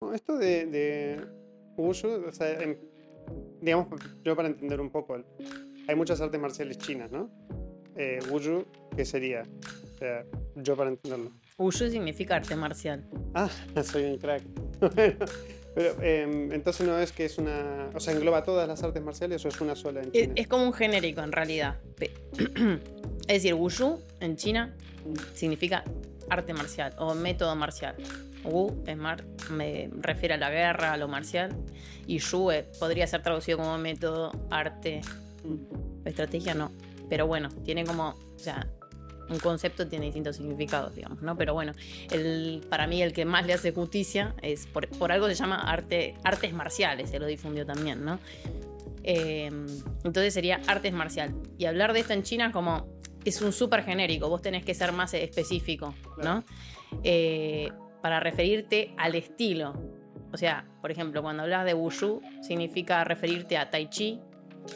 No, Esto de, de Wushu, o sea, en- digamos, yo para entender un poco, hay muchas artes marciales chinas, ¿no? Eh, Wushu, ¿qué sería? O sea, yo para entenderlo. Wushu significa arte marcial. Ah, soy un crack. Bueno, pero em, entonces no es que es una. O sea, engloba todas las artes marciales o es una sola en Es, China. es como un genérico en realidad. Es decir, Wushu en China significa arte marcial o método marcial. Wu es mar, me refiere a la guerra, a lo marcial. Y eh, podría ser traducido como método, arte, estrategia, no. Pero bueno, tiene como, o sea, un concepto tiene distintos significados, digamos, ¿no? Pero bueno, el, para mí el que más le hace justicia es, por, por algo se llama arte, artes marciales, se lo difundió también, ¿no? Eh, entonces sería artes marcial. Y hablar de esto en China como es un súper genérico, vos tenés que ser más específico, ¿no? Eh, para referirte al estilo. O sea, por ejemplo, cuando hablas de Wushu, significa referirte a Tai Chi,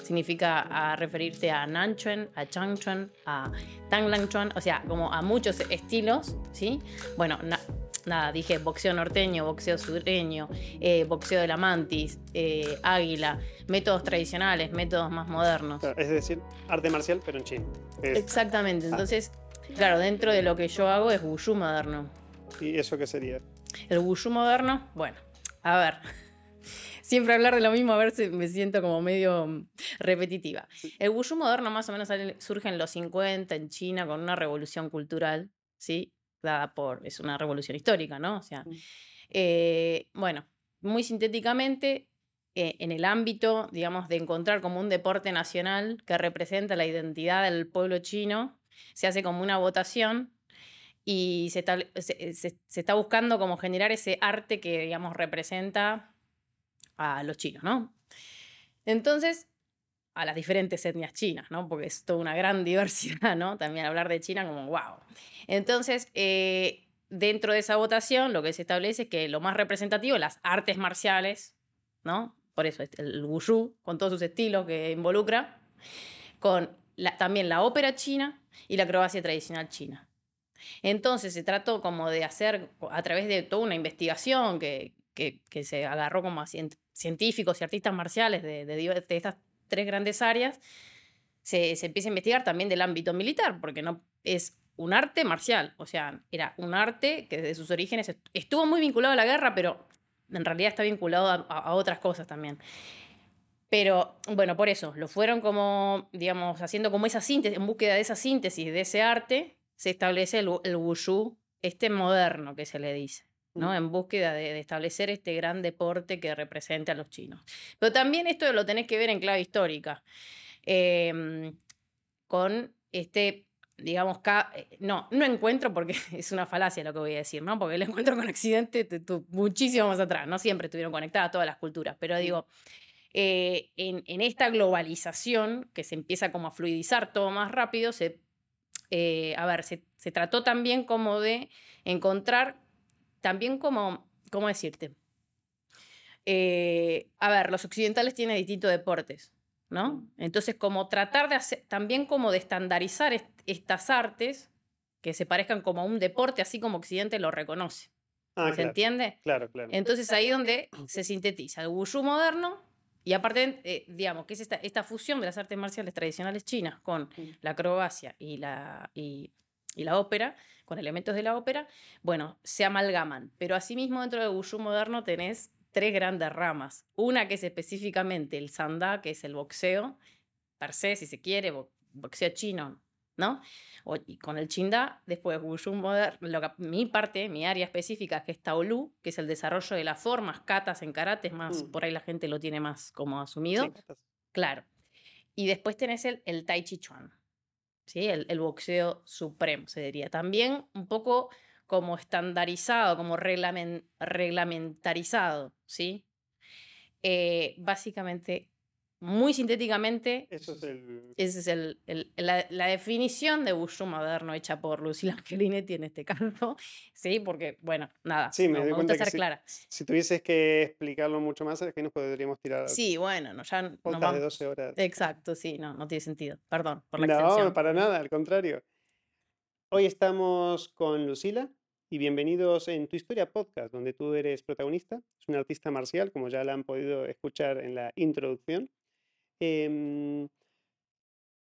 significa a referirte a Nanchuan, a Changchuan, a Tanglangchuan, o sea, como a muchos estilos, ¿sí? Bueno, na- nada, dije boxeo norteño, boxeo sureño, eh, boxeo de la mantis, eh, águila, métodos tradicionales, métodos más modernos. Es decir, arte marcial, pero en China. Es- Exactamente, entonces, claro, dentro de lo que yo hago es Wushu moderno. ¿Y eso qué sería? El Wushu moderno, bueno, a ver. Siempre hablar de lo mismo, a ver si me siento como medio repetitiva. El Wushu moderno más o menos surge en los 50 en China con una revolución cultural, ¿sí? Dada por, es una revolución histórica, ¿no? O sea, eh, bueno, muy sintéticamente, eh, en el ámbito, digamos, de encontrar como un deporte nacional que representa la identidad del pueblo chino, se hace como una votación y se, estable- se- se- se está buscando como generar ese arte que, digamos, representa a los chinos, ¿no? Entonces, a las diferentes etnias chinas, ¿no? Porque es toda una gran diversidad, ¿no? También hablar de China como, wow. Entonces, eh, dentro de esa votación, lo que se establece es que lo más representativo, las artes marciales, ¿no? Por eso es el wushu, con todos sus estilos que involucra, con la- también la ópera china y la acrobacia tradicional china. Entonces se trató como de hacer a través de toda una investigación que, que- que se agarró como a cien- científicos y artistas marciales de, de estas tres grandes áreas, se, se empieza a investigar también del ámbito militar, porque no es un arte marcial, o sea, era un arte que desde sus orígenes est- estuvo muy vinculado a la guerra, pero en realidad está vinculado a- a otras cosas también. Pero bueno, por eso, lo fueron como, digamos, haciendo como esa síntesis, en búsqueda de esa síntesis, de ese arte, se establece el, el wushu, este moderno que se le dice, ¿no? Mm. En búsqueda de, de establecer este gran deporte que represente a los chinos. Pero también esto lo tenés que ver en clave histórica, em, con este, digamos, ca- eh, no, no encuentro, porque es una falacia lo que voy a decir, ¿no? Porque el encuentro con Occidente muchísimo más atrás, no siempre estuvieron conectadas todas las culturas, pero digo, eh, en, en esta globalización que se empieza como a fluidizar todo más rápido, se, eh, a ver, se, se trató también como de encontrar, también como, ¿cómo decirte? Eh, a ver, los occidentales tienen distintos deportes, ¿no? Entonces, como tratar de hacer, también como de estandarizar est- estas artes que se parezcan como a un deporte, así como Occidente lo reconoce. Ah, ¿Se claro, entiende? claro, claro. Entonces ahí donde se sintetiza el wushu moderno y aparte, eh, digamos, que es esta, esta fusión de las artes marciales tradicionales chinas con Mm. la acrobacia y la, y, y la ópera, con elementos de la ópera, bueno, se amalgaman. Pero asimismo dentro del wushu moderno tenés tres grandes ramas. Una que es específicamente el sanda, que es el boxeo, per se, si se quiere, bo- boxeo chino, ¿no? O- y con el chinda, después Wushu mi parte, mi área específica, que es Taolu, que es el desarrollo de las formas, katas en karate, es más, Mm. por ahí la gente lo tiene más como asumido. Sí, Claro. Y después tenés el, el Tai Chi Chuan, ¿sí? El, el boxeo supremo, se diría. También un poco como estandarizado, como reglamen- reglamentarizado, ¿sí? Eh, básicamente, muy sintéticamente, Eso es el. esa es el- el- la, la definición de Wushu moderno hecha por Lucila Angelinetti en este caso. Sí, porque, bueno, nada, Sí, me no, doy me cuenta gusta que ser clara. Si tuvieses que explicarlo mucho más, que nos podríamos tirar Sí, bueno, no, ya no podcast vamos- de 12 horas. Exacto, sí, no, no tiene sentido. Perdón por la No, extensión. para nada, al contrario. Hoy estamos con Lucila, y bienvenidos en Tu Historia Podcast, donde tú eres protagonista. Es un artista marcial, como ya la han podido escuchar en la introducción. Em,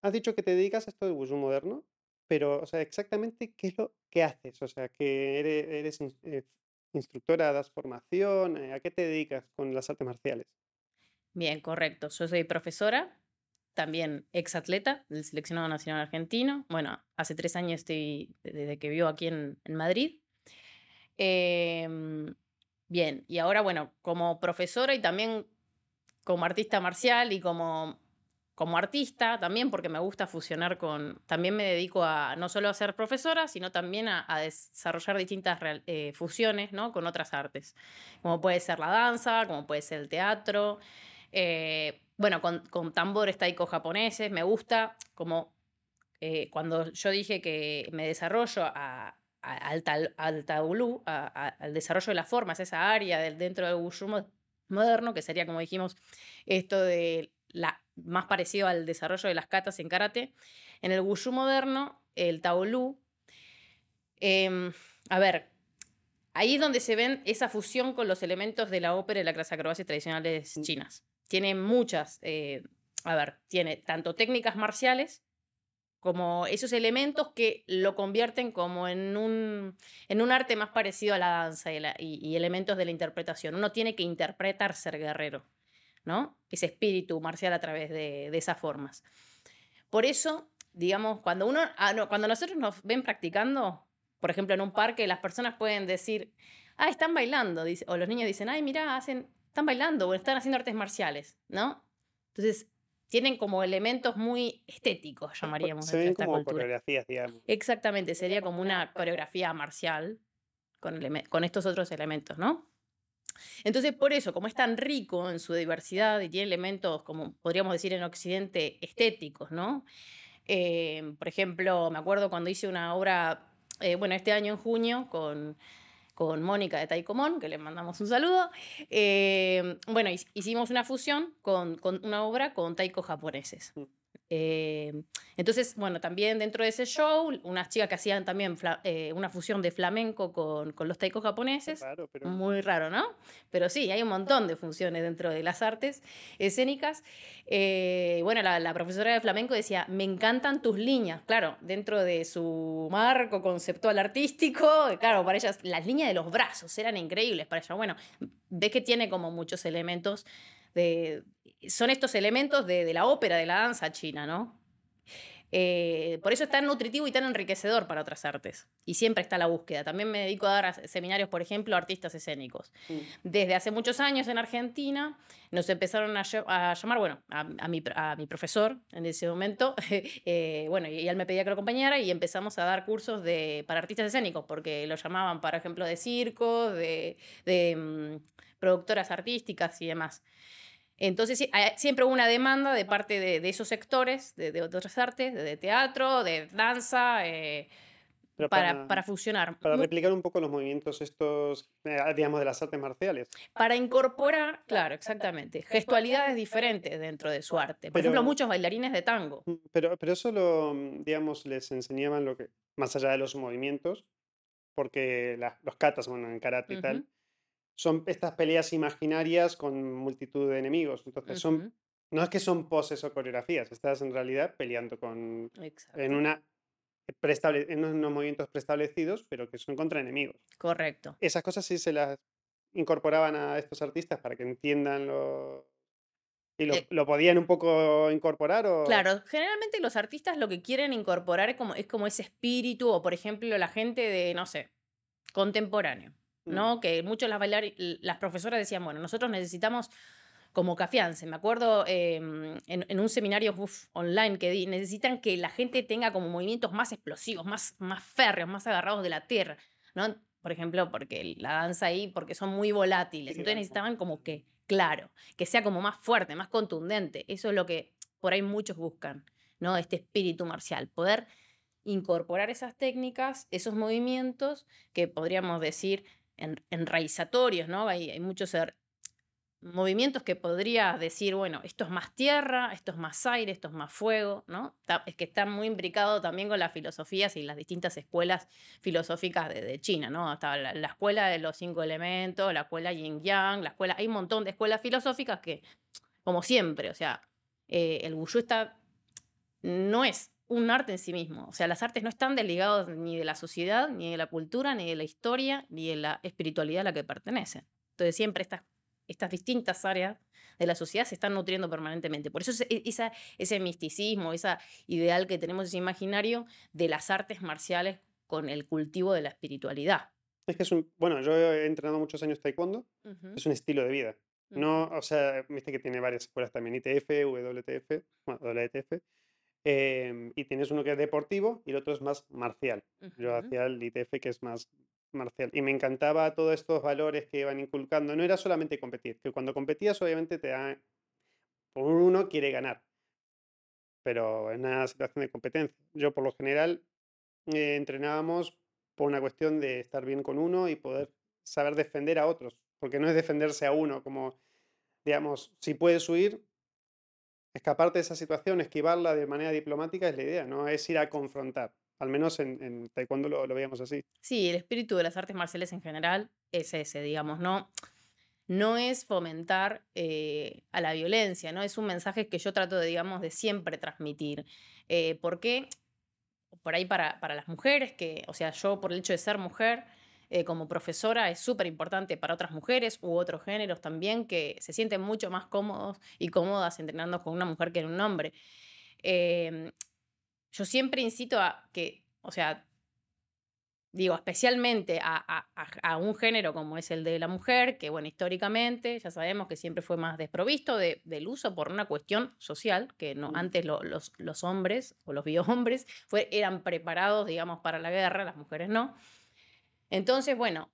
has dicho que te dedicas a esto del wushu moderno, pero, o sea, exactamente qué es lo que haces. O sea, que eres, eh, instructora, das formación, eh, ¿a qué te dedicas con las artes marciales? Bien, correcto. Yo soy profesora, también exatleta del seleccionado nacional argentino. Bueno, hace tres años estoy, desde que vivo aquí en, Madrid. Em, bien, y ahora, bueno, como profesora y también como artista marcial y como, como artista también, porque me gusta fusionar con, también me dedico a no solo a ser profesora, sino también a, desarrollar distintas eh, fusiones ¿no? con otras artes, como puede ser la danza, como puede ser el teatro. Eh, bueno, con, con tambores taiko japoneses, me gusta como eh, cuando yo dije que me desarrollo a, al, tal, al taulú, al desarrollo de las formas, esa área del, dentro del wushu moderno, que sería, como dijimos, esto de la, más parecido al desarrollo de las katas en karate. En el wushu moderno, el taolú, em, a ver, ahí es donde se ven esa fusión con los elementos de la ópera y la clase acrobacias tradicionales mm. chinas tiene muchas, eh, a ver, tiene tanto técnicas marciales como esos elementos que lo convierten como en un, en un arte más parecido a la danza y, elementos de la interpretación. Uno tiene que interpretar ser guerrero, ¿no? Ese espíritu marcial a través de, esas formas. Por eso, digamos, cuando, uno, ah, cuando nosotros nos ven practicando, por ejemplo, en un parque, las personas pueden decir, ah, están bailando, o los niños dicen, ay, mira, hacen, están bailando o están haciendo artes marciales, ¿no? Entonces, tienen como elementos muy estéticos, llamaríamos. Se ven como coreografías, digamos. Exactamente, sería como una coreografía marcial con, con estos otros elementos, ¿no? Entonces, por eso, como es tan rico en su diversidad y tiene elementos, como podríamos decir en Occidente, estéticos, ¿no? Eh, por ejemplo, me acuerdo cuando hice una obra, eh, bueno, este año en junio, con con Mónica de Taicomón, que le mandamos un saludo. Eh, bueno, hicimos una fusión con, con, una obra con taiko japoneses. Eh, entonces, bueno, también dentro de ese show, unas chicas que hacían también eh, una fusión de flamenco con, con los taikos japoneses. Muy raro, ¿no? Pero sí, hay un montón de funciones dentro de las artes escénicas. Eh, bueno, la, la, profesora de flamenco decía, me encantan tus líneas, claro, dentro de su marco conceptual artístico, claro, para ellas las líneas de los brazos eran increíbles para ella. Bueno, ves que tiene como muchos elementos son estos elementos de, la ópera, de la danza china, ¿no? Eh, por eso es tan nutritivo y tan enriquecedor para otras artes. Y siempre está la búsqueda. También me dedico a dar seminarios, por ejemplo, a artistas escénicos. Mm. Desde hace muchos años en Argentina nos empezaron a, llamar, bueno, a, mi, profesor en ese momento, eh, bueno, y él me pedía que lo acompañara y empezamos a dar cursos de, para artistas escénicos, porque lo llamaban, por ejemplo, de circo, de, mm, productoras artísticas y demás. Entonces, siempre hubo una demanda de parte de, esos sectores, de, otras artes, de, teatro, de danza, eh, para, para, fusionar. Para replicar un poco los movimientos estos, eh, digamos, de las artes marciales. Para incorporar, claro, exactamente, gestualidades diferentes dentro de su arte. Por ejemplo, muchos bailarines de tango. Mm, pero, pero eso, lo, digamos, les enseñaban lo que, más allá de los movimientos, porque los katas, bueno, en karate y tal, son estas peleas imaginarias con multitud de enemigos. Entonces, son, no es que son poses o coreografías, estás en realidad peleando con, en, una en unos movimientos preestablecidos, pero que son contra enemigos. Correcto. Esas cosas sí se las incorporaban a estos artistas para que entiendan lo, ¿Y lo, eh lo, podían un poco incorporar? O... Claro, generalmente los artistas lo que quieren incorporar es como, es como ese espíritu, o por ejemplo la gente de, no sé, contemporáneo. Mm. ¿no? Que muchos las bailar, las profesoras decían, bueno, nosotros necesitamos como cafiance. Me acuerdo em, en, un seminario online que di, necesitan que la gente tenga como movimientos más explosivos, más, más férreos, más agarrados de la tierra, ¿no? Por ejemplo, porque la danza ahí, porque son muy volátiles. Entonces necesitaban como que, claro, que sea como más fuerte, más contundente. Eso es lo que por ahí muchos buscan, ¿no? Este espíritu marcial, poder incorporar esas técnicas, esos movimientos que podríamos decir enraizatorios, ¿no? Hay, hay muchos er, movimientos que podría decir, bueno, esto es más tierra, esto es más aire, esto es más fuego, ¿no? Es que está muy imbricado también con las filosofías y las distintas escuelas filosóficas de, China, ¿no? Hasta la, escuela de los cinco elementos, la escuela yin yang, la escuela, hay un montón de escuelas filosóficas que, como siempre, o sea, eh, el Wushu está, no es un arte en sí mismo, o sea, las artes no están desligados ni de la sociedad, ni de la cultura, ni de la historia, ni de la espiritualidad a la que pertenecen. Entonces siempre estas estas distintas áreas de la sociedad se están nutriendo permanentemente. Por eso e, esa, ese misticismo, ese ideal que tenemos, ese imaginario de las artes marciales con el cultivo de la espiritualidad. Es que es un, bueno, yo he entrenado muchos años taekwondo, es un estilo de vida. No, o sea, viste que tiene varias escuelas también, ITF, WTF, bueno, WTF, em, y tienes uno que es deportivo y el otro es más marcial. Yo hacía el ITF que es más marcial. Y me encantaba todos estos valores que iban inculcando. No era solamente competir, que cuando competías obviamente te da... Uno quiere ganar, pero en una situación de competencia. Yo por lo general eh, entrenábamos por una cuestión de estar bien con uno y poder saber defender a otros, porque no es defenderse a uno, como, digamos, si puedes huir, escaparte de esa situación, esquivarla de manera diplomática es la idea, no es ir a confrontar. Al menos en, taekwondo lo, lo, veíamos así. Sí, el espíritu de las artes marciales en general es ese, digamos, ¿no? No es fomentar eh, a la violencia, ¿no? Es un mensaje que yo trato de, digamos, de siempre transmitir. Eh, ¿Por qué? Por ahí para, para las mujeres, que, o sea, yo por el hecho de ser mujer, eh, como profesora es súper importante para otras mujeres u otros géneros también que se sienten mucho más cómodos y cómodas entrenando con una mujer que en un hombre. Eh, yo siempre incito a que, o sea, digo, especialmente a, un género como es el de la mujer, que bueno, históricamente ya sabemos que siempre fue más desprovisto del uso por una cuestión social, que no, antes los, los, hombres o los biohombres fue, eran preparados, digamos, para la guerra, las mujeres no. Entonces, bueno,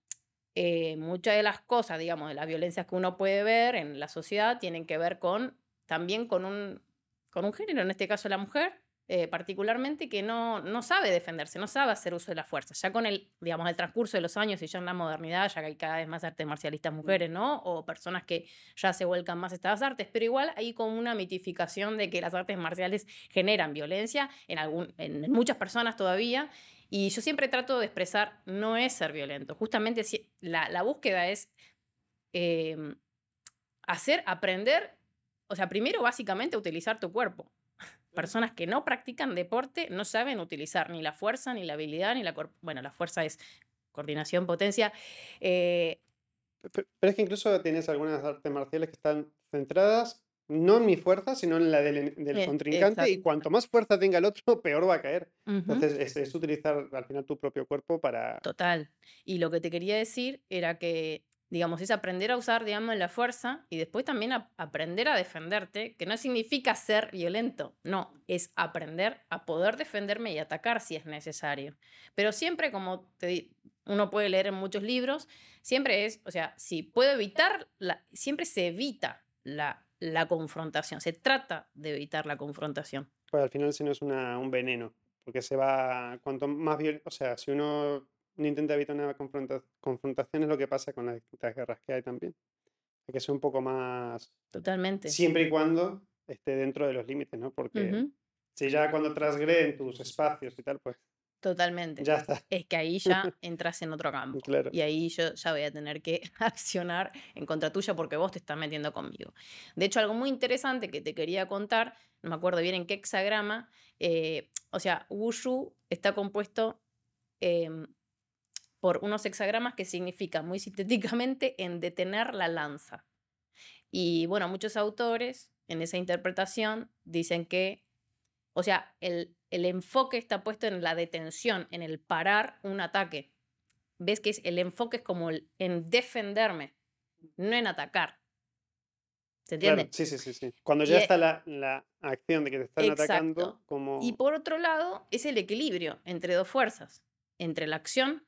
eh, muchas de las cosas, digamos, de las violencias que uno puede ver en la sociedad tienen que ver con también con un, con un género, en este caso la mujer, eh, particularmente que no, no sabe defenderse, no sabe hacer uso de la fuerza. Ya con el, digamos, el transcurso de los años y ya en la modernidad, ya que hay cada vez más artes marcialistas mm. mujeres, ¿no? O personas que ya se vuelcan más a estas artes, pero igual hay como una mitificación de que las artes marciales generan violencia en, algún, en muchas personas todavía. Y yo siempre trato de expresar, no es ser violento. Justamente la, la búsqueda es em, hacer, aprender, o sea, primero básicamente utilizar tu cuerpo personas que no practican deporte no saben utilizar ni la fuerza, ni la habilidad, ni la... Bueno, la fuerza es coordinación, potencia. Eh pero, es que incluso tienes algunas artes marciales que están centradas no en mi fuerza, sino en la del, del eh, contrincante, y cuanto más fuerza tenga el otro, peor va a caer. Entonces, es, utilizar al final tu propio cuerpo para... Total. Y lo que te quería decir era que digamos, es aprender a usar, digamos, la fuerza y después también aprender a defenderte, que no significa ser violento, no, es aprender a poder defenderme y atacar si es necesario. Pero siempre, como te, uno puede leer en muchos libros, siempre es, o sea, si puedo evitar, la, siempre se evita la, la confrontación, se trata de evitar la confrontación. Pues al final si no es una, un veneno, porque se va, cuanto más, o sea, si uno no intenta evitar una confrontación, es lo que pasa con las distintas guerras que hay también. Hay que ser un poco más... Totalmente. Siempre y cuando esté dentro de los límites, ¿no? Porque si ya cuando transgreden tus espacios y tal, pues... Totalmente. Ya está. Es que ahí ya entras en otro campo. Claro. Y ahí yo ya voy a tener que accionar en contra tuya porque vos te estás metiendo conmigo. De hecho, algo muy interesante que te quería contar, no me acuerdo bien en qué hexagrama, eh, o sea, Wushu está compuesto em, por unos hexagramas que significan muy sintéticamente en detener la lanza. Y bueno, muchos autores en esa interpretación dicen que, o sea, el, el enfoque está puesto en la detención, en el parar un ataque. Ves que es, el enfoque es como en defenderme, no en atacar. ¿Se entiende? sí, sí, sí, sí. Cuando ya está la, la, acción de que te están atacando, como... Y por otro lado, es el equilibrio entre dos fuerzas, entre la acción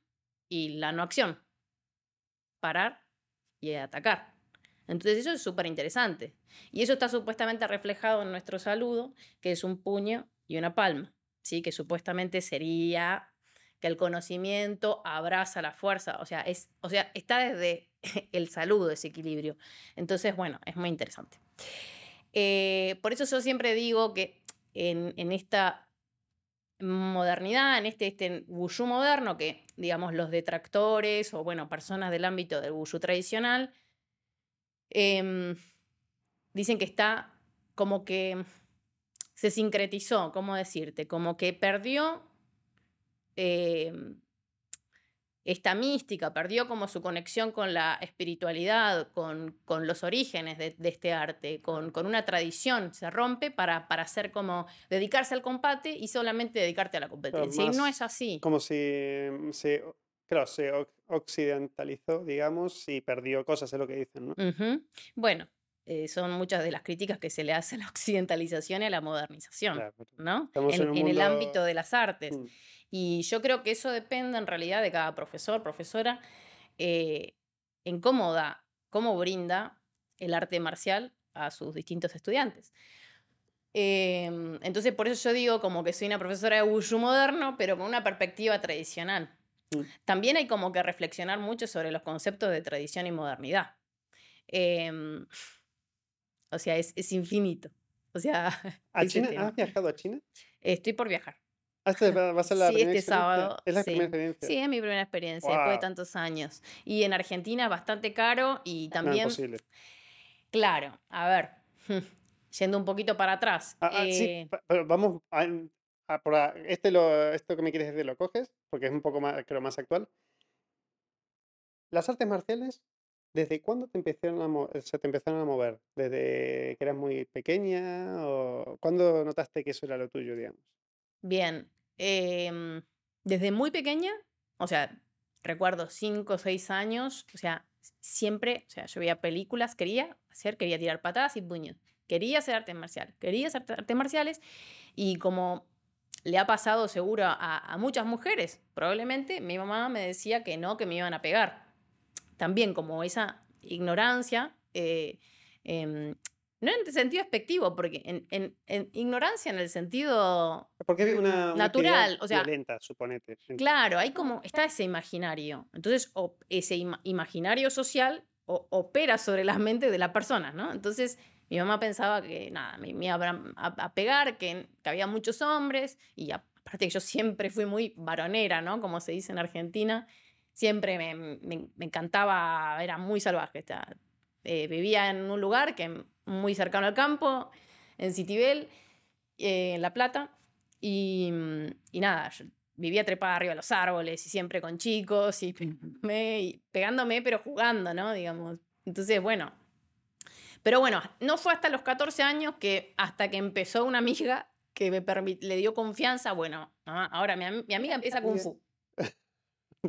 y la no acción. Parar y atacar. Entonces eso es súper interesante. Y eso está supuestamente reflejado en nuestro saludo, que es un puño y una palma, ¿sí? que supuestamente sería que el conocimiento abraza la fuerza, o sea, es, o sea, está desde el saludo ese equilibrio. Entonces, bueno, es muy interesante. Eh, por eso yo siempre digo que en, en esta modernidad, en este, este wushu moderno, que digamos los detractores o bueno, personas del ámbito del wushu tradicional, em, dicen que está como que se sincretizó, ¿cómo decirte? Como que perdió em, esta mística, perdió como su conexión con la espiritualidad, con, con los orígenes de, este arte, con, con, una tradición, se rompe para, para hacer como dedicarse al combate y solamente dedicarte a la competencia. y no es así. Como si se, claro, se occidentalizó, digamos, y perdió cosas, es lo que dicen, ¿no? Bueno, eh, son muchas de las críticas que se le hace a la occidentalización y a la modernización, ¿no? En, el ámbito de las artes. Mm. Y yo creo que eso depende en realidad de cada profesor, profesora, eh, en cómo da, cómo brinda el arte marcial a sus distintos estudiantes. Em, entonces, por eso yo digo como que soy una profesora de Wushu moderno, pero con una perspectiva tradicional. Mm. También hay como que reflexionar mucho sobre los conceptos de tradición y modernidad. Em, o sea, es, es, infinito. O sea, ¿Has viajado a China? Estoy por viajar. Ah, este va a ser la sí, este sábado. ¿Es la primera experiencia? Sí, es mi primera experiencia, después de tantos años. Y en Argentina es bastante caro y también... No, imposible. Claro, a ver, yendo un poquito para atrás. Ah, ah, sí, eh pero vamos a, por este lo, esto que me quieres decir lo coges, porque es un poco más, creo, más actual. Las artes marciales, ¿desde cuándo te empezaron a se te empezaron a mover? ¿Desde que eras muy pequeña? ¿O cuándo notaste que eso era lo tuyo, digamos? Bien, Em, desde muy pequeña, o sea, recuerdo cinco o seis años, o sea, siempre, o sea, yo veía películas, quería hacer, quería tirar patadas y puños, quería hacer artes marciales, quería hacer artes marciales y como le ha pasado seguro a, muchas mujeres, probablemente mi mamá me decía que no, que me iban a pegar. También como esa ignorancia eh, em, no en sentido expectivo, porque en, en, ignorancia en el sentido porque una, natural, o sea, violenta, suponete. Claro, hay como, está ese imaginario. Entonces, ese imaginario social opera sobre las mentes de las personas, ¿no? Entonces, mi mamá pensaba que, nada, me, iban a, pegar, que, que, había muchos hombres, y aparte que yo siempre fui muy varonera, ¿no? Como se dice en Argentina, siempre me, me, me encantaba, era muy salvaje. Eh, vivía en un lugar que muy cercano al campo, en Citibel, eh, en La Plata. Y, y, nada, yo vivía trepada arriba de los árboles y siempre con chicos y, pegándome, pero jugando, ¿no? Digamos. Entonces, bueno. Pero bueno, no fue hasta los 14 años que hasta que empezó una amiga que me le dio confianza, bueno, ahora mi, mi amiga empieza Kung Fu.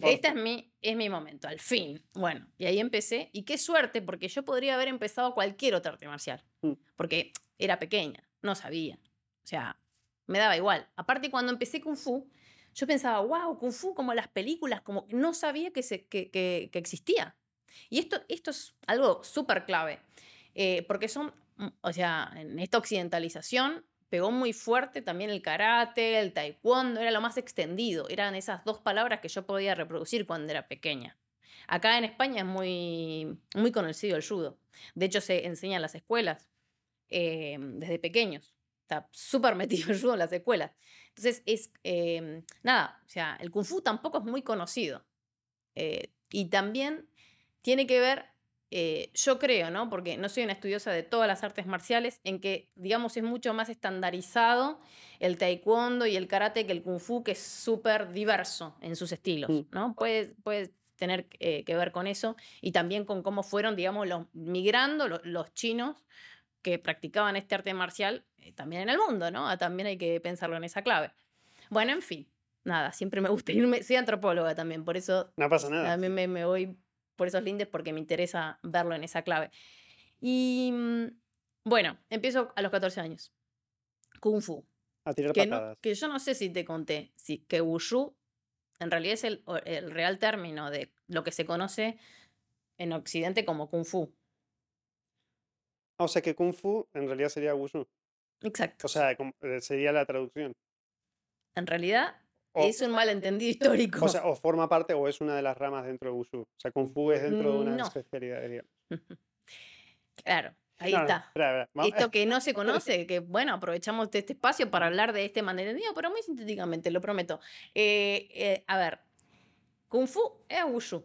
Este es mi, es mi momento, al fin. Bueno, y ahí empecé. Y qué suerte, porque yo podría haber empezado cualquier otra arte marcial. Mm. Porque era pequeña, no sabía. O sea, me daba igual. Aparte, cuando empecé Kung Fu, yo pensaba, wow, Kung Fu como las películas, como no sabía que, se, que, que, existía. Y esto, esto es algo súper clave. Eh, porque son, mm, o sea, en esta occidentalización pegó muy fuerte también el karate, el taekwondo, era lo más extendido. Eran esas dos palabras que yo podía reproducir cuando era pequeña. Acá en España es muy, muy conocido el judo. De hecho, se enseña en las escuelas eh, desde pequeños. Está súper metido el judo en las escuelas. Entonces, es eh, nada, o sea, el kung fu tampoco es muy conocido. Eh, y también tiene que ver eh, yo creo, ¿no? Porque no soy una estudiosa de todas las artes marciales, en que, digamos, es mucho más estandarizado el taekwondo y el karate que el kung fu, que es súper diverso en sus estilos. ¿no? Puede, puede tener eh, que ver con eso y también con cómo fueron, digamos, los, migrando los, chinos que practicaban este arte marcial eh, también en el mundo, ¿no? Ah, también hay que pensarlo en esa clave. Bueno, en fin, nada, siempre me gusta irme, soy antropóloga también, por eso... No pasa nada. También me, me voy por esos lindes porque me interesa verlo en esa clave. Y mm, bueno, empiezo a los 14 años. Kung Fu. A tirar que, patadas. que yo no sé si te conté, si, que Wushu en realidad es el, el real término de lo que se conoce en Occidente como Kung Fu. O sea que Kung Fu en realidad sería Wushu. Exacto. O sea, eh, sería la traducción. En realidad, O- es un malentendido histórico. O sea, o forma parte o es una de las ramas dentro de Wushu. O sea, Kung Fu es dentro de una No. especialidad, digamos. claro, ahí No, está. Esto que no se conoce, que bueno, aprovechamos de este espacio para hablar de este malentendido, pero muy sintéticamente, lo prometo. Eh, eh, a ver, Kung Fu es Wushu.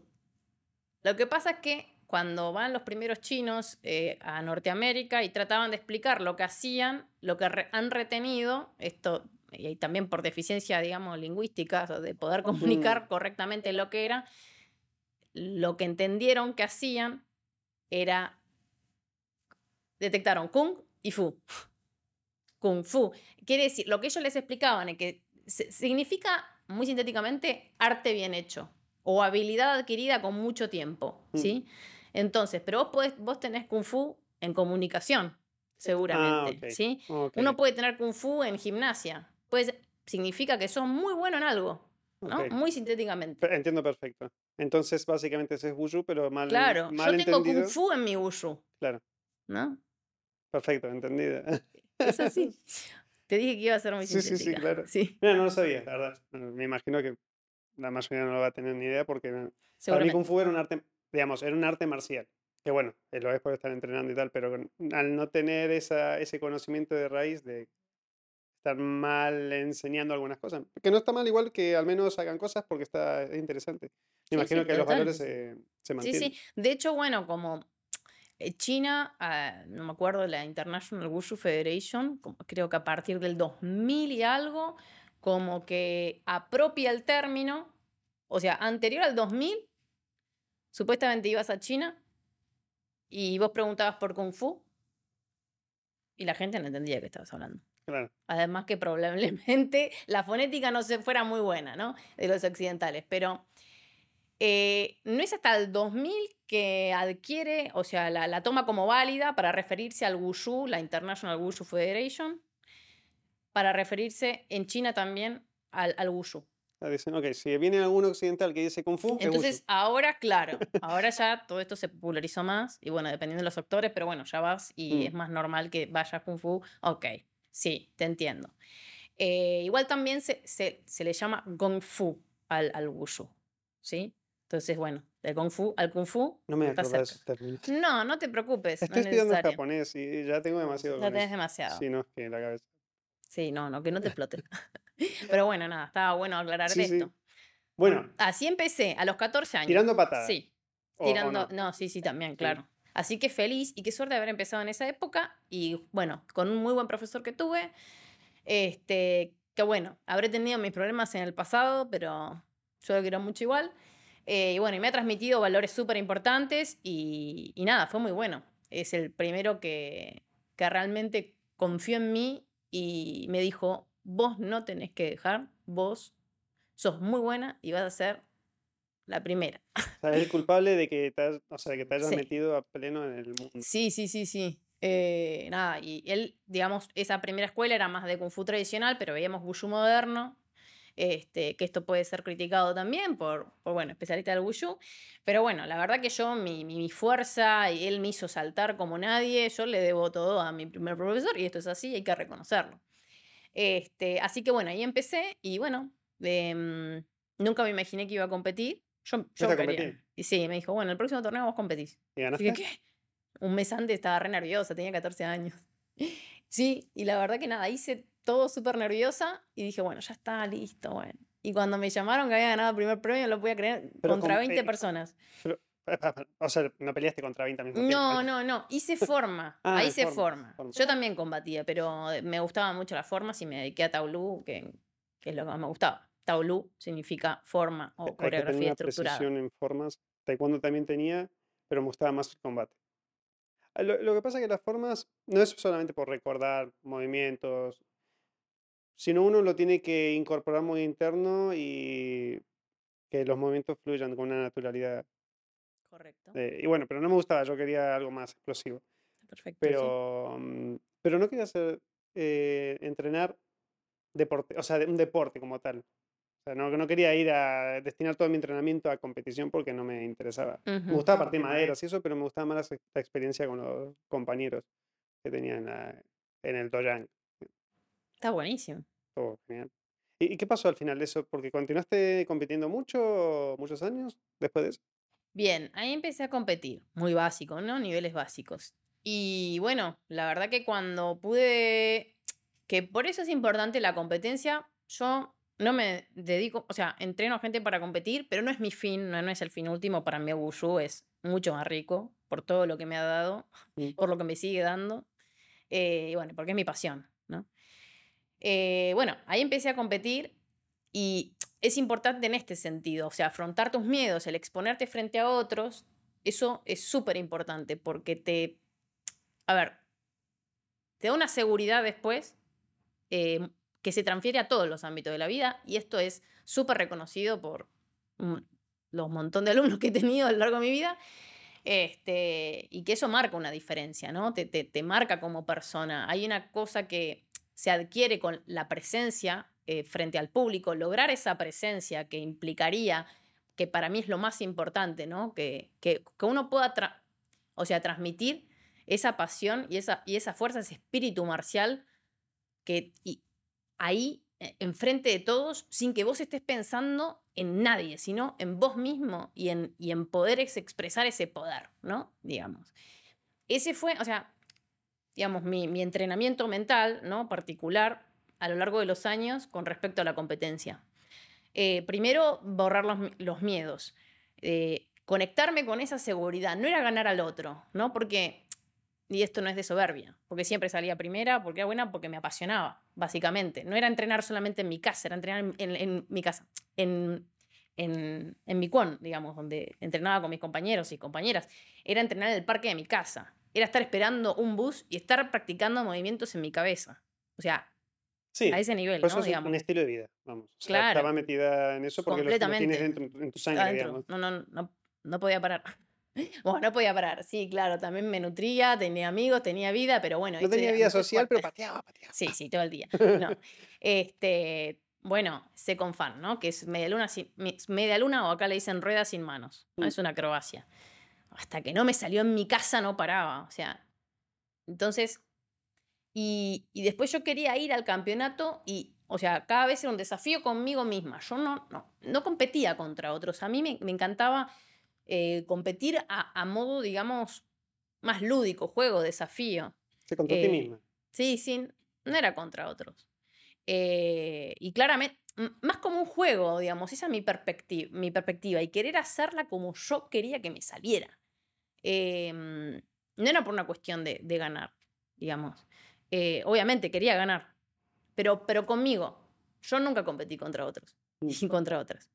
Lo que pasa es que cuando van los primeros chinos eh, a Norteamérica y trataban de explicar lo que hacían, lo que re- han retenido, esto, y también por deficiencia, digamos, lingüística, de poder comunicar correctamente lo que era, lo que entendieron que hacían era detectaron Kung y Fu. Kung Fu. Quiere decir, lo que ellos les explicaban es que significa, muy sintéticamente, arte bien hecho o habilidad adquirida con mucho tiempo, Mm. ¿sí? Entonces, pero vos, podés- vos tenés Kung Fu en comunicación, seguramente, ok. ¿sí? Ok, Uno puede tener Kung Fu en gimnasia. Pues significa que sos muy bueno en algo, ¿no? ok. Muy sintéticamente. Entiendo perfecto. Entonces, básicamente ese es Wushu, pero mal, Claro, mal yo tengo entendido. Kung Fu en mi Wushu, Claro, ¿no? perfecto, entendido. Es así. Te dije que iba a ser muy Sí, sí, sí, sintética. claro. Sí, Mira, no lo sabía, la verdad. Me imagino que la mayoría no lo va a tener ni idea porque para mí. Kung Fu era un arte, digamos, era un arte marcial. Que bueno, lo es por estar entrenando y tal, pero al no tener esa, ese conocimiento de raíz de estar mal enseñando algunas cosas, que no está mal igual que al menos hagan cosas porque está es interesante. Sí, Me imagino sí, que los valores se, se Sí, mantienen. sí. De hecho, bueno, como eh, China, ah, no me acuerdo, la International Wushu Federation, creo que a partir del 2000 y algo, como que apropia el término, o sea, anterior al 2000, supuestamente ibas a China y vos preguntabas por Kung Fu y la gente no entendía de qué estabas hablando. Claro. Además que probablemente la fonética no se fuera muy buena, ¿no? De los occidentales. Pero eh, no es hasta el 2000 que adquiere, o sea, la, la toma como válida para referirse al Wushu, la International Wushu Federation, para referirse en China también al, al Wushu. Ah, ok, si viene algún occidental que dice Kung Fu, es Entonces, Wushu. ahora, claro, ahora ya todo esto se popularizó más y bueno, dependiendo de los actores, pero bueno, ya vas y Mm. es más normal que vayas Kung Fu. Ok, sí, te entiendo. Eh, igual también se, se, se le llama Gong Fu al, al Wushu, ¿sí? Entonces, bueno, del Kung Fu al Kung Fu. No me acuerdo de cerca. esos términos. No, no te preocupes. Estoy no es estudiando necesario. japonés y ya tengo demasiado. Ya tenés eso. demasiado. Sí, no, es que la cabeza. Sí, no, no, que no te explote. Pero bueno, nada, estaba bueno aclarar Sí, sí. esto. Bueno, Así empecé, a los 14 años. tirando patadas. Sí, o- o tirando. no. no. sí, sí, también, claro. Así que feliz y qué suerte haber empezado en esa época. Y bueno, con un muy buen profesor que tuve. Este, que bueno, habré tenido mis problemas en el pasado, pero yo lo quiero mucho igual. Eh, y bueno, y me ha transmitido valores súper importantes y, y nada, fue muy bueno. Es el primero que, que realmente confió en mí y me dijo, vos no tenés que dejar, vos sos muy buena y vas a ser la primera. O sea, es el culpable de que te, has- o sea, que te hayas Sí. metido a pleno en el mundo. Sí, sí, sí, sí. Eh, nada, y él, digamos, esa primera escuela era más de Kung Fu tradicional, pero veíamos Wushu moderno, este, que esto puede ser criticado también por, por bueno, especialista del Wushu. Pero bueno, la verdad que yo, mi, mi, mi fuerza, y él me hizo saltar como nadie, yo le debo todo a mi primer profesor, y esto es así, hay que reconocerlo. Este, así que bueno, ahí empecé, y bueno, em, nunca me imaginé que iba a competir. Yo, yo ¿Fuiste a quería. Y sí, me dijo, bueno, el próximo torneo vos competís. ¿Y ganaste? que, ¿qué? Un mes antes estaba re nerviosa, tenía 14 años. Sí, y la verdad que nada, hice todo súper nerviosa y dije, bueno, ya está, listo, bueno. Y cuando me llamaron que había ganado el primer premio, no lo podía creer, Pero contra con- 20 eh, personas. O sea, no peleaste contra 20 al mismo. No, no, no, hice forma, Ah, ahí se forma, forma. forma. Yo también combatía, pero me gustaban mucho las formas y me dediqué a Taulú, que, que es lo que más me gustaba. Taulú significa forma o Hay que tener coreografía una estructurada. precisión en formas. Taekwondo también tenía, pero me gustaba más el combate. Ah, Lo, lo que pasa es que las formas no es solamente por recordar movimientos, sino uno lo tiene que incorporar muy interno y que los movimientos fluyan con una naturalidad. Correcto. Eh, y bueno, pero no me gustaba, yo quería algo más explosivo. Perfecto. sí. Pero, mm, pero no quería hacer, eh, entrenar deporte, o sea, un deporte como tal. O sea, no, no quería ir a destinar todo mi entrenamiento a competición porque no me interesaba. Me gustaba partir maderas y eso, pero me gustaba más la, ex- la experiencia con los compañeros que tenía en, la- en el Dojang. Está buenísimo. Todo genial. ¿Y, y qué pasó al final de eso? ¿Porque continuaste compitiendo mucho, muchos años después de eso? Bien, ahí empecé a competir, muy básico, ¿no? Niveles básicos. Y bueno, la verdad que cuando pude, que por eso es importante la competencia, yo no me dedico, o sea, entreno a gente para competir, pero no es mi fin, no, no es el fin último. Para mí, Wushu es mucho más rico por todo lo que me ha dado, Mm. por lo que me sigue dando. eh, y bueno, porque es mi pasión, ¿no? Eh, bueno, ahí empecé a competir y es importante en este sentido, o sea, afrontar tus miedos, el exponerte frente a otros, eso es súper importante porque te, a ver, te da una seguridad después eh, que se transfiere a todos los ámbitos de la vida y esto es súper reconocido por los montón de alumnos que he tenido a lo largo de mi vida. Este, y que eso marca una diferencia, ¿no? Te, te, te marca como persona. Hay una cosa que se adquiere con la presencia eh, frente al público, lograr esa presencia que implicaría, que para mí es lo más importante, ¿no? Que, que, que uno pueda, o sea, transmitir esa pasión y esa, y esa fuerza, ese espíritu marcial que ahí, eh, enfrente de todos, sin que vos estés pensando en nadie, sino en vos mismo y en, y en poder ex- expresar ese poder, ¿no? Digamos. Ese fue, o sea, digamos, mi, mi entrenamiento mental, ¿no? Particular a lo largo de los años con respecto a la competencia. Eh, primero, borrar los, los miedos. Eh, conectarme con esa seguridad. No era ganar al otro, ¿no? Porque, y esto no es de soberbia, porque siempre salía primera, porque era buena, porque me apasionaba, básicamente. No era entrenar solamente en mi casa, era entrenar en, en- en mi casa, en, en, en mi con, digamos, donde entrenaba con mis compañeros y compañeras. Era entrenar en el parque de mi casa. Era estar esperando un bus y estar practicando movimientos en mi cabeza. O sea, Sí, a ese nivel, por eso ¿no? es un- Digamos. un estilo de vida, vamos. O sea, Claro. estaba metida en eso porque lo, tienes dentro en tu sangre, digamos. No, no, no, no podía parar. Bueno, no podía parar. Sí, claro, también me nutría, tenía amigos, tenía vida, pero bueno. No tenía vida social, pero pateaba, pateaba. Sí, sí, todo el día. No. Este, bueno, Second Fan, ¿no? Que es media luna, sin, media luna o acá le dicen rueda sin manos. ¿no? Mm. Es una acrobacia. Hasta que no me salió en mi casa no paraba. O sea, entonces, y, y después yo quería ir al campeonato y, o sea, cada vez era un desafío conmigo misma. Yo no, no, no competía contra otros. A mí me, me encantaba eh, competir a, a modo, digamos, más lúdico, juego, desafío. Se contó a ti Eh, misma. Sí, sí, no era contra otros. Eh, y claramente, más como un juego, digamos, esa es mi, perspectiva mi perspectiva y querer hacerla como yo quería que me saliera. Em, no era por una cuestión de, de ganar, digamos. Eh, obviamente quería ganar, pero, pero conmigo. Yo nunca competí contra otros Mm. y contra otras.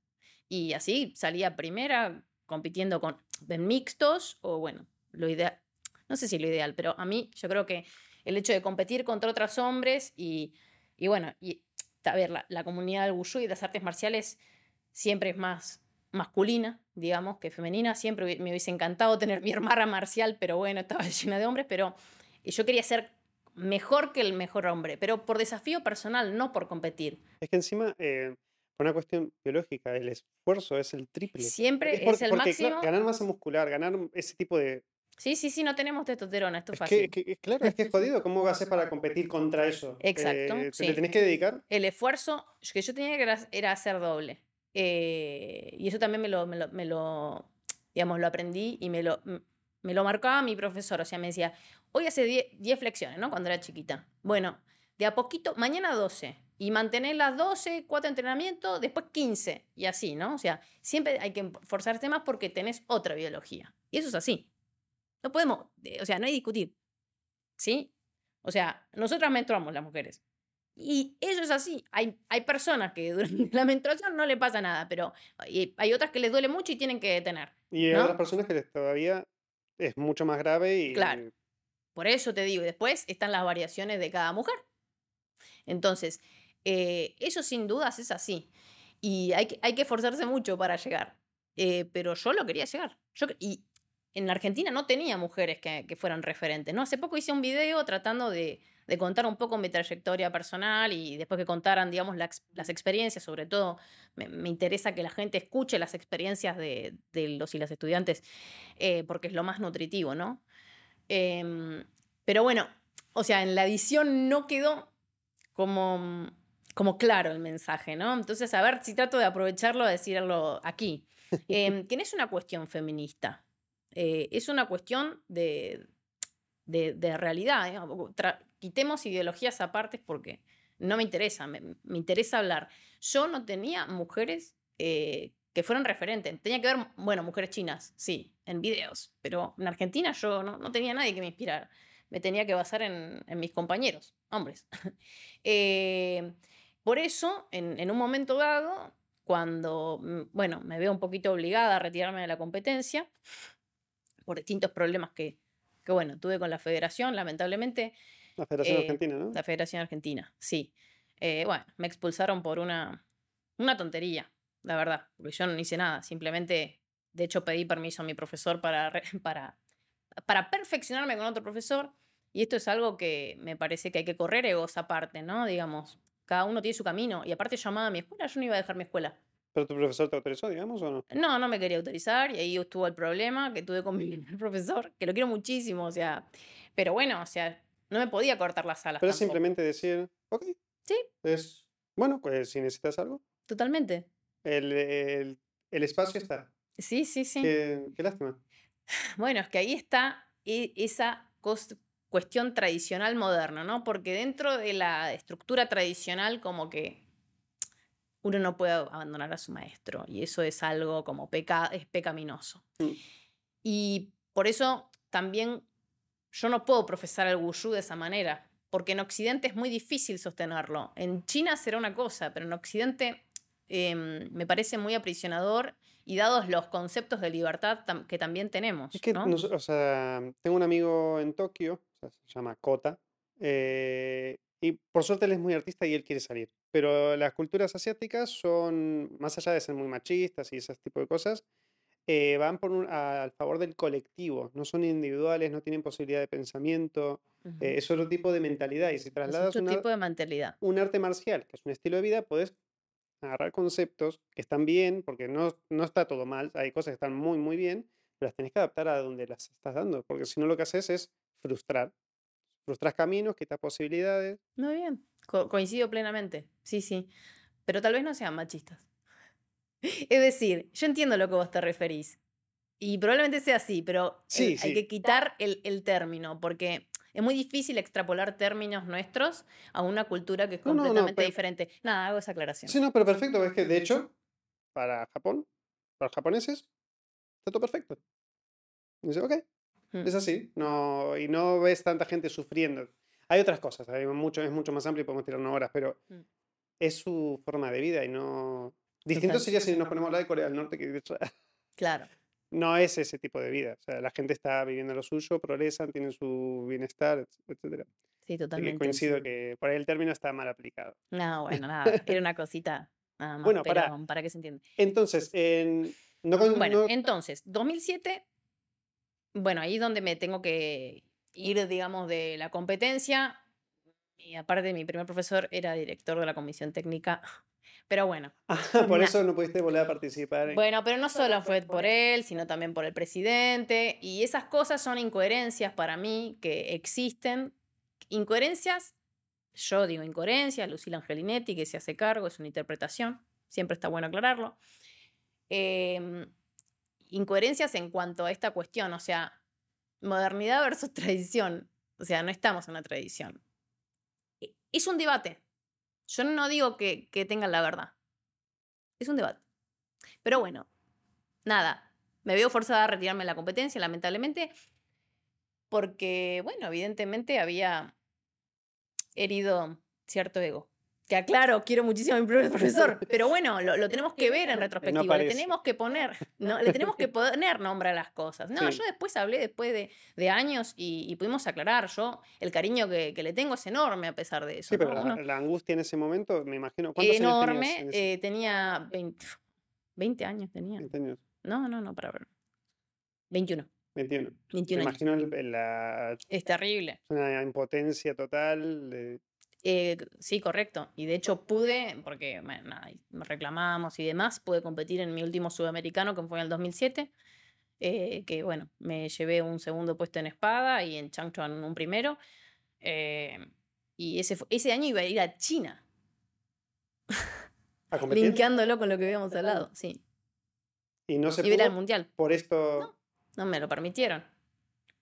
Y así salía primera compitiendo con mixtos o bueno, lo ideal, no sé si lo ideal, pero a mí yo creo que el hecho de competir contra otros hombres y, y bueno, y a ver, la, la comunidad del wushu y de las artes marciales siempre es más masculina, digamos, que femenina. Siempre me hubiese encantado tener mi hermana marcial, pero bueno, estaba llena de hombres, pero yo quería ser mejor que el mejor hombre, pero por desafío personal, no por competir. Es que encima, eh, por una cuestión biológica, el esfuerzo es el triple. Siempre Es el porque, máximo. claro, ganar masa muscular, ganar ese tipo de... Sí, sí, sí, no tenemos testosterona, esto es Es fácil. que, que- claro, es que es jodido. ¿Cómo vas a hacer para competir contra eso? Exacto, Eh, te sí. le tenés que dedicar. El esfuerzo que yo tenía que era, era hacer doble. Eh, y eso también me lo, me lo, me lo, digamos, lo aprendí y me lo, me lo marcaba mi profesor. O sea, me decía, hoy hace 10 10 flexiones, ¿no? Cuando era chiquita. Bueno, de a poquito, mañana 12. Y mantener las 12, 4 entrenamientos, después 15. Y así, ¿no? O sea, siempre hay que forzarte más porque tenés otra biología. Y eso es así. No podemos, eh, o sea, no hay discutir. ¿Sí? O sea, nosotras menstruamos las mujeres. Y eso es así. Hay, hay personas que durante la menstruación no le pasa nada, pero hay, otras que les duele mucho y tienen que detener. Y hay ¿no? otras personas que todavía es mucho más grave y... Claro. Por eso te digo, y después están las variaciones de cada mujer. Entonces, eh, eso sin dudas es así. Y hay que, hay que esforzarse mucho para llegar. Eh, pero yo lo quería llegar. Y en la Argentina no tenía mujeres que, fueran referentes. ¿no? Hace poco hice un video tratando de, de contar un poco mi trayectoria personal y después que contaran, digamos, las experiencias, sobre todo me, interesa que la gente escuche las experiencias de, de los y las estudiantes, eh, porque es lo más nutritivo, ¿no? Em, pero bueno, o sea, en la edición no quedó como, como claro el mensaje, ¿no? Entonces, a ver si trato de aprovecharlo a decirlo aquí. Em, que no es una cuestión feminista, eh, es una cuestión de, de, realidad. quitemos ideologías aparte porque no me interesa, me, interesa hablar. Yo no tenía mujeres eh, que fueran referentes. Tenía que ver, bueno, mujeres chinas, sí, en videos, pero en Argentina yo no, no tenía nadie que me inspirara. Me tenía que basar en, en mis compañeros, hombres. eh, por eso, en, un momento dado, cuando, mm, bueno, me veo un poquito obligada a retirarme de la competencia, por distintos problemas que, que bueno, tuve con la federación, lamentablemente. La Federación eh, Argentina, ¿no? La Federación Argentina, sí. Eh, bueno, me expulsaron por una, una tontería, la verdad, porque yo no hice nada, simplemente, de hecho, pedí permiso a mi profesor para, para, para perfeccionarme con otro profesor, y esto es algo que me parece que hay que correr egos aparte, ¿no? Digamos, cada uno tiene su camino. Y aparte llamaba a mi escuela, yo no iba a dejar mi escuela. ¿Pero tu profesor te autorizó, digamos, o no? No, no me quería autorizar y ahí estuvo el problema que tuve con mi profesor, que lo quiero muchísimo, o sea, pero bueno, o sea, no me podía cortar las alas. Pero simplemente decir, ok. Sí. Es, bueno, pues si necesitas algo. Totalmente. El, el, el espacio está. Sí, sí, sí. Qué, qué, lástima. Bueno, es que ahí está e, esa cuestión tradicional moderna, ¿no? Porque dentro de la estructura tradicional como que uno no puede abandonar a su maestro y eso es algo como peca es pecaminoso. Y por eso también yo no puedo profesar el wushu de esa manera, porque en Occidente es muy difícil sostenerlo. En China será una cosa, pero en Occidente em, me parece muy aprisionador y dados los conceptos de libertad que también tenemos. Es que, o sea, tengo un amigo en Tokio se llama Kota. Eh, y por suerte él es muy artista y él quiere salir. Pero las culturas asiáticas son, más allá de ser muy machistas y ese tipo de cosas, eh, van por un, al favor del colectivo. No son individuales, no tienen posibilidad de pensamiento. Eh, es otro tipo de mentalidad. Y si trasladas es otro tipo de mentalidad. un arte marcial, que es un estilo de vida, puedes agarrar conceptos que están bien, porque no, no está todo mal. Hay cosas que están muy, muy bien, pero las tenés que adaptar a donde las estás dando. Porque si no, lo que haces es frustrar. Frustras caminos, quitas posibilidades. Muy bien, coincido plenamente. Sí, sí. Pero tal vez no sean machistas. Es decir, yo entiendo lo que vos te referís. Y probablemente sea así, pero sí, hay que quitar el, el, término, porque es muy difícil extrapolar términos nuestros a una cultura que es completamente diferente. Nada, hago esa aclaración. Sí, no, pero perfecto. Es que de hecho, para Japón, para los japoneses, está todo perfecto. dice, ok, Mm. Es así, no, y no ves tanta gente sufriendo. Hay otras cosas, hay mucho, es mucho más amplio y podemos tirar horas, pero mm. es su forma de vida y no... Distinto sería si nos ponemos a hablar de Corea del Norte, que Claro. No es ese tipo de vida. O sea, la gente está viviendo lo suyo, progresan, tienen su bienestar, etc. Sí, totalmente. coincido que por ahí el término está mal aplicado. No, bueno, nada, era una cosita nada más, bueno, para, para que se entienda. Entonces, en, no, bueno, entonces, 2007 bueno, ahí es donde me tengo que ir, digamos, de la competencia. Y aparte, mi primer profesor era director de la comisión técnica. Pero bueno. por eso no pudiste volver a participar. Bueno, pero no solo fue por él, sino también por el presidente. Y esas cosas son incoherencias para mí que existen. Incoherencias, yo digo incoherencias, Lucila Angelinetti, que se hace cargo, es una interpretación. Siempre está bueno aclararlo. Eh, incoherencias en cuanto a esta cuestión, o sea, modernidad versus tradición, o sea, no estamos en una tradición. Es un debate. Yo no digo que tengan la verdad. Es un debate. Pero bueno, nada, me veo forzada a retirarme de la competencia, lamentablemente, porque, bueno, evidentemente había herido cierto ego que aclaro, quiero muchísimo a mi profesor, pero bueno, lo, tenemos que ver en retrospectiva, le tenemos que poner, no, le tenemos que poner nombre a las cosas. No, yo después hablé después de, años y, pudimos aclarar, yo el cariño que, le tengo es enorme a pesar de eso. Sí, pero la, angustia en ese momento, me imagino, ¿cuántos enorme, años eh, tenía 20, años tenía. 20 años. No, no, no, para ver. 21. 21. 21 me imagino la... Es terrible. Una impotencia total. Eh, sí, correcto. Y de hecho pude, porque bueno, reclamamos y demás, pude competir en mi último sudamericano, que fue en el 2007. Eh, que bueno, me llevé un segundo puesto en espada y en Changchuan un primero. Eh, y ese, ese año iba a ir a China. a competir. linkeándolo con lo que habíamos hablado, sí. Y no se Y al mundial. por esto. No me lo permitieron.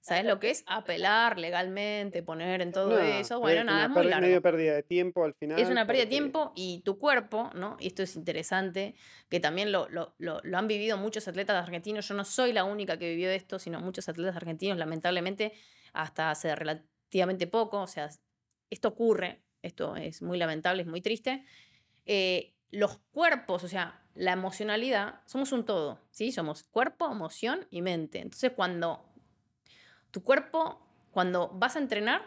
¿Sabes lo que es? Apelar legalmente, poner en todo No, eso. Bueno, nada, es muy largo. medio pérdida de tiempo al final. Es una pérdida de tiempo y tu cuerpo, ¿no? Y esto es interesante, que también lo, lo- lo- lo han vivido muchos atletas argentinos. Yo no soy la única que vivió esto, sino muchos atletas argentinos, lamentablemente, hasta hace relativamente poco. O sea, esto ocurre, esto es muy lamentable, es muy triste. Eh, los cuerpos, o sea, la emocionalidad, somos un todo, ¿sí? Somos cuerpo, emoción y mente. Entonces, cuando tu cuerpo, cuando vas a entrenar,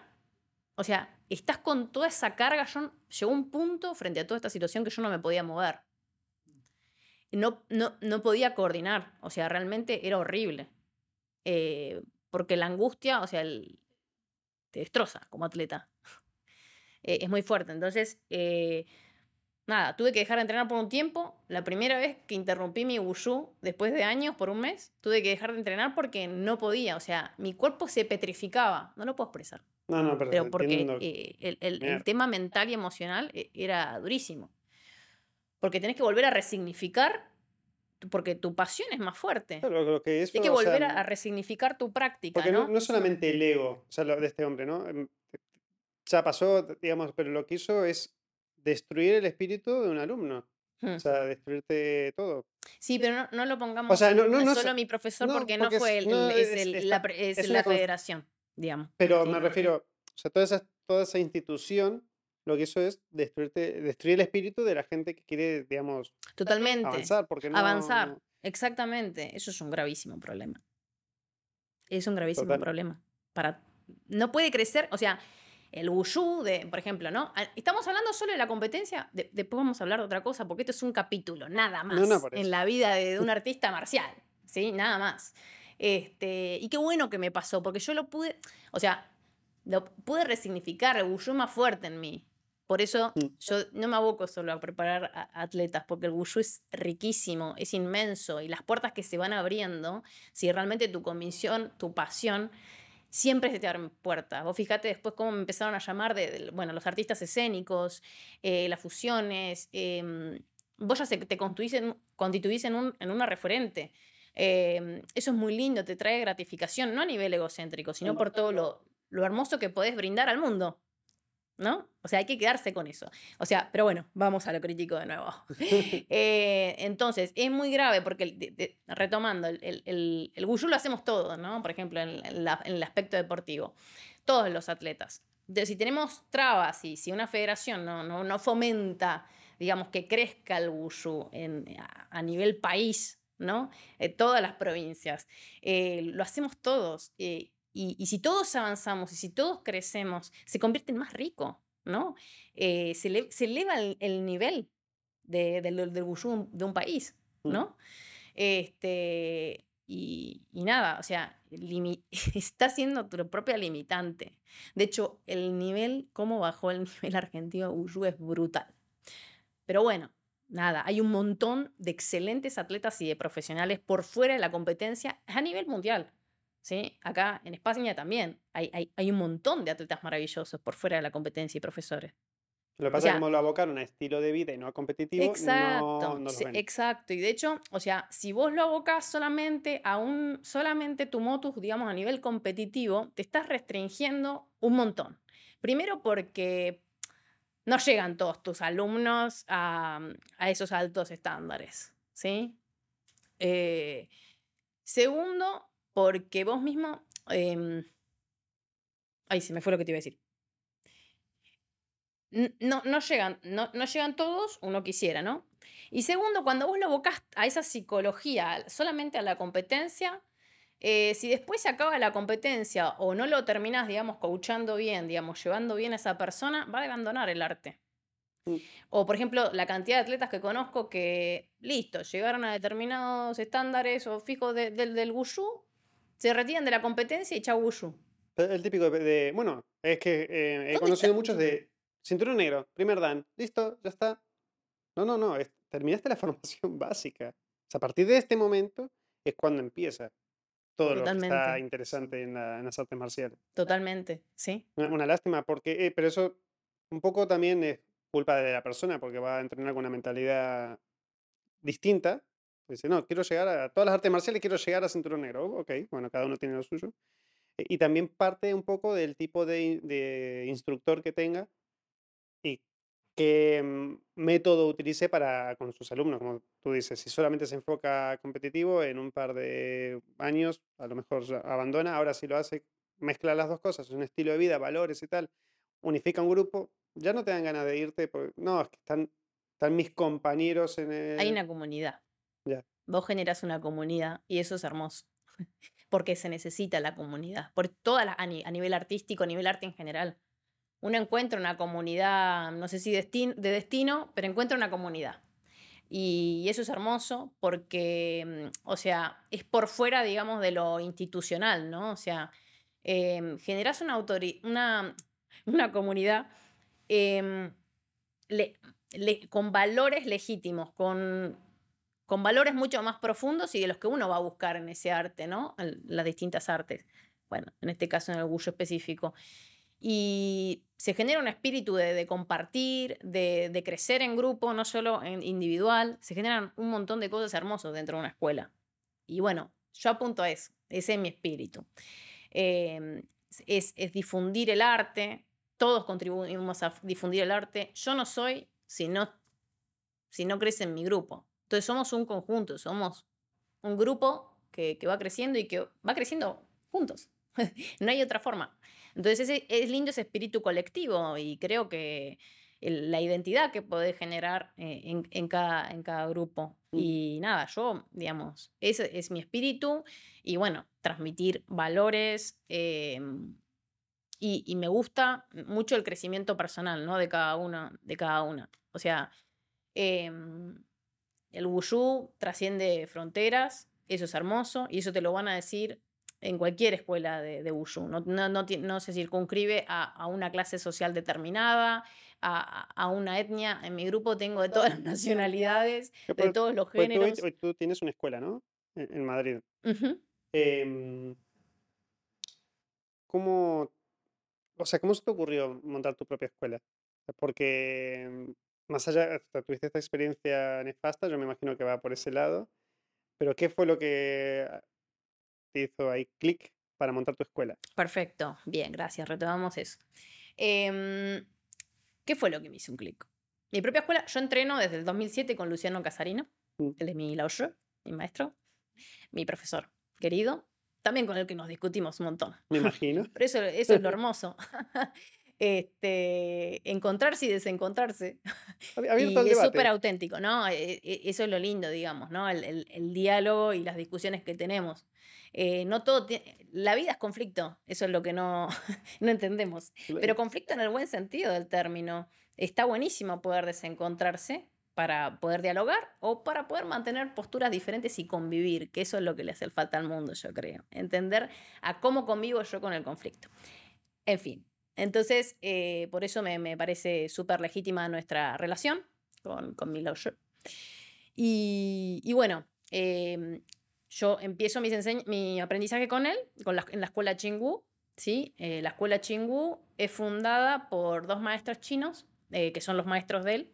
o sea, estás con toda esa carga. Yo, llegó un punto frente a toda esta situación que yo no me podía mover. No, no, no podía coordinar. O sea, realmente era horrible. Eh, porque la angustia, o sea, el- te destroza como atleta. Eh, es muy fuerte. Entonces, eh, nada, tuve que dejar de entrenar por un tiempo. La primera vez que interrumpí mi wushu, después de años, por un mes, tuve que dejar de entrenar porque no podía. O sea, mi cuerpo se petrificaba. No lo puedo expresar No, no, pero, pero porque eh, el, el- tema mental y emocional eh, era durísimo. Porque tenés que volver a resignificar, porque tu pasión es más fuerte. Claro, lo que eso, Tienes que sea, volver a, resignificar tu práctica, Porque no, ¿no? no es solamente el ego o sea, de este hombre, ¿no? Em, Ya pasó, digamos, pero lo que hizo es destruir el espíritu de un alumno. Hmm. O sea, destruirte todo. Sí, pero no, no lo pongamos O sea, no, no, no solo mi profesor porque no fue es- el, es, la, es federación, digamos. Pero Sí. me refiero, o sea, toda esa, toda esa institución lo que hizo es destruirte, destruir el espíritu de la gente que quiere, digamos, Totalmente. avanzar. Porque no, Avanzar. Exactamente. Eso es un gravísimo problema. Es un gravísimo Total. problema. Para... No puede crecer, o sea, el wushu, de, por ejemplo, ¿no? Ah, Estamos hablando solo de la competencia, de- después vamos a hablar de otra cosa, porque esto es un capítulo, nada más, No, no, en la vida de, de un artista marcial, ¿sí? Nada más. Este, y qué bueno que me pasó, porque yo lo pude, o sea, lo pude resignificar, el wushu más fuerte en mí. Por eso Mm. yo no me aboco solo a preparar a- atletas, porque el wushu es riquísimo, es inmenso, y las puertas que se van abriendo, si realmente tu convicción, tu pasión, siempre se te abren puertas. Vos fíjate después cómo me empezaron a llamar de, de, bueno, los artistas escénicos, eh, las fusiones. em, vos ya se, te constituís en, constituís en, un- en una referente. Em, eso es muy lindo, te trae gratificación, no a nivel egocéntrico, sino por todo lo, lo hermoso que podés brindar al mundo. ¿No? O sea, hay que quedarse con eso. O sea, pero bueno, vamos a lo crítico de nuevo. Eh, entonces, es muy grave porque, el- de- de- retomando, el, el, el, lo hacemos todos, ¿no? Por ejemplo, en, en la- en el aspecto deportivo. Todos los atletas. De- si tenemos trabas y si una federación no, no, no fomenta, digamos, que crezca el wushu en, a, a nivel país, ¿no? Eh, todas las provincias. eh, lo hacemos todos. eh, y, y si todos avanzamos y si todos crecemos, se convierte en más rico, ¿no? Eh, se, ele- se eleva el, el nivel de, del, del wushu de un país, Mm. ¿no? Este, y, y nada, o sea, limi- está siendo tu propia limitante. De hecho, el nivel, cómo bajó el nivel argentino de wushu es brutal. Pero bueno, nada, hay un montón de excelentes atletas y de profesionales por fuera de la competencia a nivel mundial. ¿Sí? Acá en España también hay, hay, hay un montón de atletas maravillosos por fuera de la competencia y profesores. Lo que pasa sea- es que como lo abocaron a estilo de vida y no a competitivo, Exacto, no, no lo sí, ven. exacto. Y de hecho, o sea, si vos lo abocás solamente a un, solamente tu motus, digamos, a nivel competitivo, te estás restringiendo un montón. Primero porque no llegan todos tus alumnos a, a esos altos estándares, ¿sí? Eh, segundo, porque vos mismo... em, ay, se me fue lo que te iba a decir. No, no, llegan, no, no llegan todos, uno quisiera, ¿no? Y segundo, cuando vos lo abocás a esa psicología, solamente a la competencia, eh, si después se acaba la competencia o no lo terminás, digamos, coachando bien, digamos, llevando bien a esa persona, va a abandonar el arte. Mm. O, por ejemplo, la cantidad de atletas que conozco que, listo, llegaron a determinados estándares o fijos de- del del wushu, se retiran de la competencia y chau wushu. El típico de, de- bueno, es que eh, he ¿Dónde conocido está? muchos de cinturón negro, primer dan, listo, ya está. No, no, no, es- terminaste la formación básica. O sea, a partir de este momento es cuando empieza todo lo que está interesante en, la- en las artes marciales. Totalmente, ¿sí? Una, una lástima porque, eh, pero eso un poco también es culpa de la persona porque va a entrenar con una mentalidad distinta. Dice, no, quiero llegar a todas las artes marciales, quiero llegar a cinturón negro. Ok, bueno, cada uno tiene lo suyo. E, Y también parte un poco del tipo de, de instructor que tenga y qué mm, método utilice para con sus alumnos, como tú dices. Si solamente se enfoca competitivo, en un par de años a lo mejor abandona. Ahora si lo hace, mezcla las dos cosas, un estilo de vida, valores y tal, unifica un grupo, ya no te dan ganas de irte, porque no, es que están, están mis compañeros en el... Hay una comunidad. Vos generas una comunidad y eso es hermoso. Porque se necesita la comunidad. Por todas las- a, ni- a nivel artístico, a nivel arte en general. Uno encuentra una comunidad, no sé si destin- de destino, pero encuentra una comunidad. Y eso es hermoso porque, mm, o sea, es por fuera, digamos, de lo institucional, ¿no? O sea, em, generas una, una, una comunidad em, con valores legítimos, con, con valores mucho más profundos y de los que uno va a buscar en ese arte, ¿no? En las distintas artes. Bueno, en este caso en el orgullo específico. Y se genera un espíritu de, de compartir, de, de crecer en grupo, no solo en individual. Se generan un montón de cosas hermosas dentro de una escuela. Y bueno, yo apunto a eso. Ese es mi espíritu. Eh, es, es difundir el arte. Todos contribuimos a difundir el arte. Yo no soy si no, si no crece en mi grupo. Entonces somos un conjunto, somos un grupo que, que va creciendo y que va creciendo juntos. no hay otra forma. Entonces ese- es lindo ese espíritu colectivo y creo que el- la identidad que podés generar eh, en, en cada, en cada grupo. Mm. Y nada, yo, digamos, ese es mi espíritu y bueno, transmitir valores. eh, y, y me gusta mucho el crecimiento personal, ¿no? De cada uno, de cada una. O sea, em, el wushu trasciende fronteras, eso es hermoso, y eso te lo van a decir en cualquier escuela de, de wushu. No, no, no, ti- no se circunscribe a, a una clase social determinada, a, una etnia. En mi grupo tengo de todas las nacionalidades, de todos los pues tú, géneros. tú- tú tienes una escuela, ¿no? En, en Madrid. Em, ¿cómo, o sea, cómo se te ocurrió montar tu propia escuela? Porque em, más allá, hasta tuviste esta experiencia nefasta, yo me imagino que va por ese lado, pero ¿qué fue lo que ah, te hizo ahí clic para montar tu escuela? Perfecto, bien, gracias, retomamos eso. Em, ¿Qué fue lo que me hizo un clic? Mi propia escuela, yo entreno desde el 2007 con Luciano Casarino, Mm. él es mi laoshi, mi maestro, mi profesor querido, también con el que nos discutimos un montón. Me imagino. Pero eso, eso es lo hermoso. Este, encontrarse y desencontrarse. Abierto Y es súper auténtico, ¿no? E- e- Eso es lo lindo, digamos, ¿no? El, el- el diálogo y las discusiones que tenemos. Eh, no todo la vida es conflicto, eso es lo que no, no entendemos. Pero conflicto en el buen sentido del término. Está buenísimo poder desencontrarse para poder dialogar o para poder mantener posturas diferentes y convivir, que eso es lo que le hace falta al mundo, yo creo. Entender a cómo convivo yo con el conflicto. En fin, entonces eh, por eso me, me parece súper legítima nuestra relación con, con mi Lao-Shi. Y, y bueno, em, yo empiezo mis mi aprendizaje con él con en la escuela Chingu. ¿sí? Eh, la escuela Chingu es fundada por dos maestros chinos, eh, que son los maestros de él.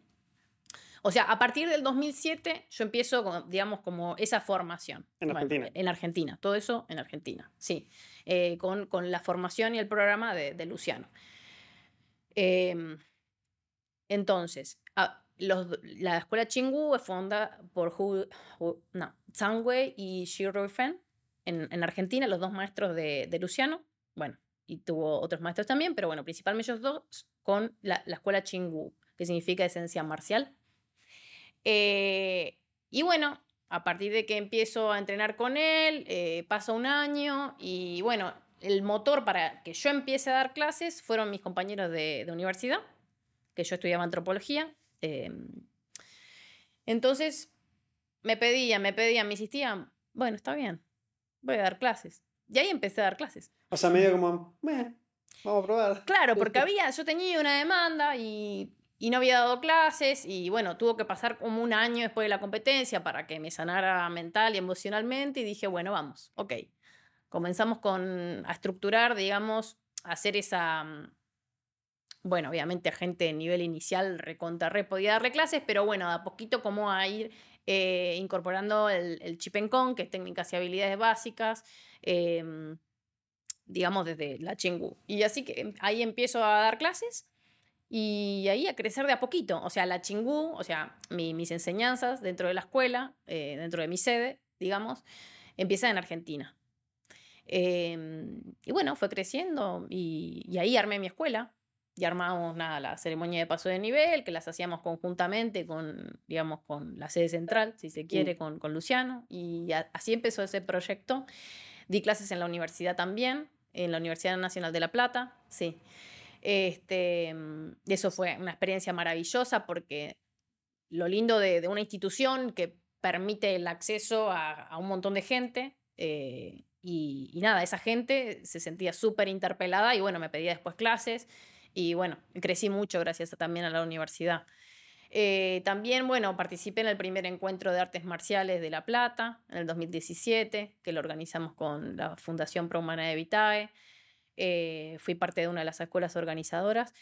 O sea, a partir del 2007 yo empiezo, con, digamos, como esa formación. En Bueno, Argentina. en Argentina, todo eso en Argentina, sí. Eh, con, con la formación y el programa de, de Luciano. Em, entonces, a- los- la escuela Chingu es fundada por Hu, Hu- no, Zhang Wei y Xi Ruifeng en, en Argentina, los dos maestros de, de Luciano. Bueno, y tuvo otros maestros también, pero bueno, principalmente ellos dos con la, la escuela Chingu, que significa esencia marcial. Eh, y bueno, a partir de que empiezo a entrenar con él, eh, pasa un año y bueno, el motor para que yo empiece a dar clases fueron mis compañeros de, de universidad, que yo estudiaba antropología. eh, entonces, me pedían, me pedían, me insistían, bueno, está bien, voy a dar clases. Y ahí empecé a dar clases. O sea, medio como, "Meh, vamos a probar. Claro, porque había, yo tenía una demanda y, y no había dado clases y bueno, tuvo que pasar como un año después de la competencia para que me sanara mental y emocionalmente y dije, bueno, vamos, ok. Comenzamos con, a estructurar, digamos, hacer esa, mm, bueno, obviamente a gente de nivel inicial recontra re podía darle clases, pero bueno, a poquito como a ir eh, incorporando el, el chip en con, que es técnicas y habilidades básicas, em, digamos desde la Chingu. Y así que ahí empiezo a dar clases y ahí a crecer de a poquito. O sea, la Chingu, o sea, mis enseñanzas dentro de la escuela, eh, dentro de mi sede, digamos, empiezan en Argentina. Em, y bueno, fue creciendo y, y ahí armé mi escuela, y armamos nada, la ceremonia de paso de nivel, que las hacíamos conjuntamente con, digamos, con la sede central, si se quiere, con, con Luciano. Y así empezó ese proyecto. Di clases en la universidad también, en la Universidad Nacional de La Plata, sí. Este, eso fue una experiencia maravillosa porque lo lindo de, una institución que permite el acceso a, un montón de gente. Eh, y, y, nada, esa gente se sentía súper interpelada y bueno, me pedía después clases. Y bueno, crecí mucho gracias también a la universidad. Eh, también, bueno, participé en el primer encuentro de artes marciales de La Plata en el 2017, que lo organizamos con la Fundación Pro Humana de Vitae. Eh, fui parte de una de las escuelas organizadoras.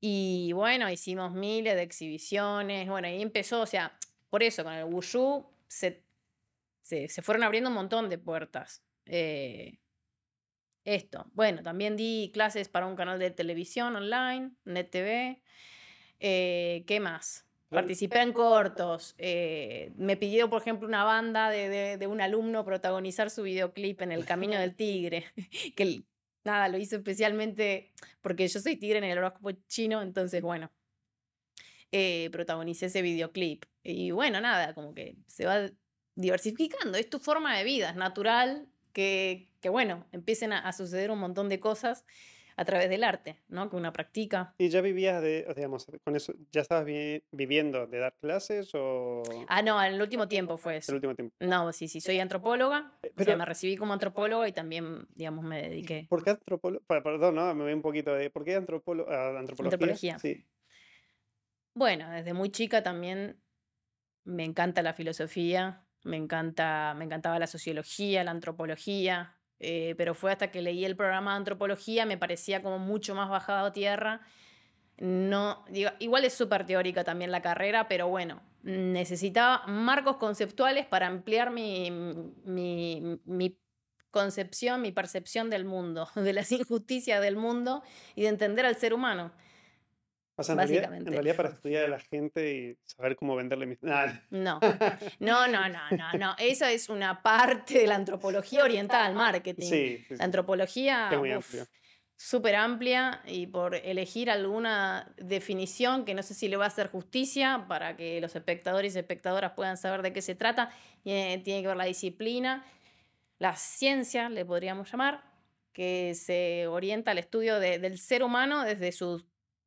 Y bueno, hicimos miles de exhibiciones. Bueno, ahí empezó, o sea, por eso con el Wushu se, se, se fueron abriendo un montón de puertas. Eh, esto. Bueno, también di clases para un canal de televisión online, NetTV. Eh, ¿Qué más? Participé en cortos. Eh, me pidió, por ejemplo, una banda de, de, de, un alumno protagonizar su videoclip en El Camino del Tigre. que nada, lo hizo especialmente porque yo soy tigre en el horóscopo chino, entonces, bueno, eh, protagonicé ese videoclip. Y bueno, nada, como que se va diversificando. Es tu forma de vida, es natural que, que bueno, empiecen a, a, suceder un montón de cosas a través del arte, ¿no? Que una practica. ¿Y ya vivías de, digamos, con eso, ya estabas vi viviendo de dar clases o...? Ah, no, en el último tiempo fue eso. El último tiempo. No, sí, sí, soy antropóloga, Pero, o sea, me recibí como antropóloga y también, digamos, me dediqué. ¿Por qué antropóloga? Perdón, no, me voy un poquito de... ¿Por qué antropólogo, uh, antropología? Antropología. Sí. Bueno, desde muy chica también me encanta la filosofía, me, encanta, me encantaba la sociología, la antropología, eh, pero fue hasta que leí el programa de antropología, me parecía como mucho más bajado a tierra. No, igual es súper teórica también la carrera, pero bueno, necesitaba marcos conceptuales para ampliar mi, mi, mi concepción, mi percepción del mundo, de las injusticias del mundo y de entender al ser humano. O sea, en realidad, en realidad, para estudiar a la gente y saber cómo venderle mis... No, no, no, no, no, no. Eso es una parte de la antropología orientada al marketing. Sí, sí, sí. La antropología es muy amplia. súper amplia y por elegir alguna definición que no sé si le va a hacer justicia para que los espectadores y espectadoras puedan saber de qué se trata, tiene que ver la disciplina, la ciencia, le podríamos llamar, que se orienta al estudio de, del ser humano desde sus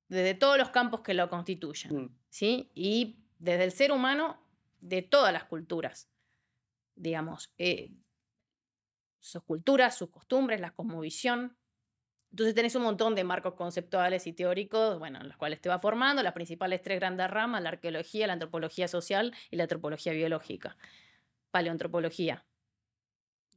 desde todos los campos que lo constituyen, mm. ¿sí? Y desde el ser humano de todas las culturas, digamos, eh, sus culturas, sus costumbres, la cosmovisión. Entonces tenés un montón de marcos conceptuales y teóricos, bueno, en los cuales te va formando las principales tres grandes ramas, la arqueología, la antropología social y la antropología biológica. Paleoantropología,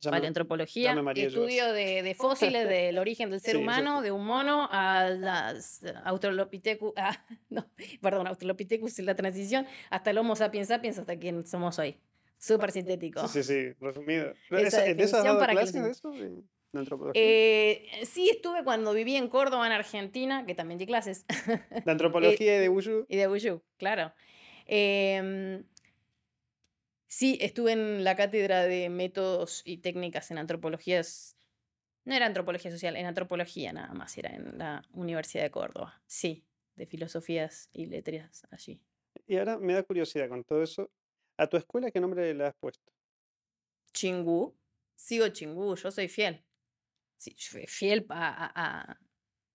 Ya paleoantropología, estudio de, de, fósiles del origen del ser Sí, humano, eso. de un mono a las Australopithecus, ah, no, perdón, Australopithecus en la transición, hasta el Homo sapiens sapiens, hasta quien somos hoy. Súper sintético. Sí, sí, sí, resumido. Esa ¿En eso has definición dado para que clases lo- de eso? De, de antropología. Eh, sí, estuve cuando viví en Córdoba, en Argentina, que también di clases, de antropología y de Wushu. y de Wushu, claro. Em, sí, estuve en la cátedra de métodos y técnicas en antropologías. No era antropología social, en antropología nada más, era en la Universidad de Córdoba. Sí, de filosofías y letras allí. Y ahora me da curiosidad con todo eso. ¿A tu escuela qué nombre le has puesto? Chingú, sigo Chingú, yo soy fiel. Sí, fiel a, a-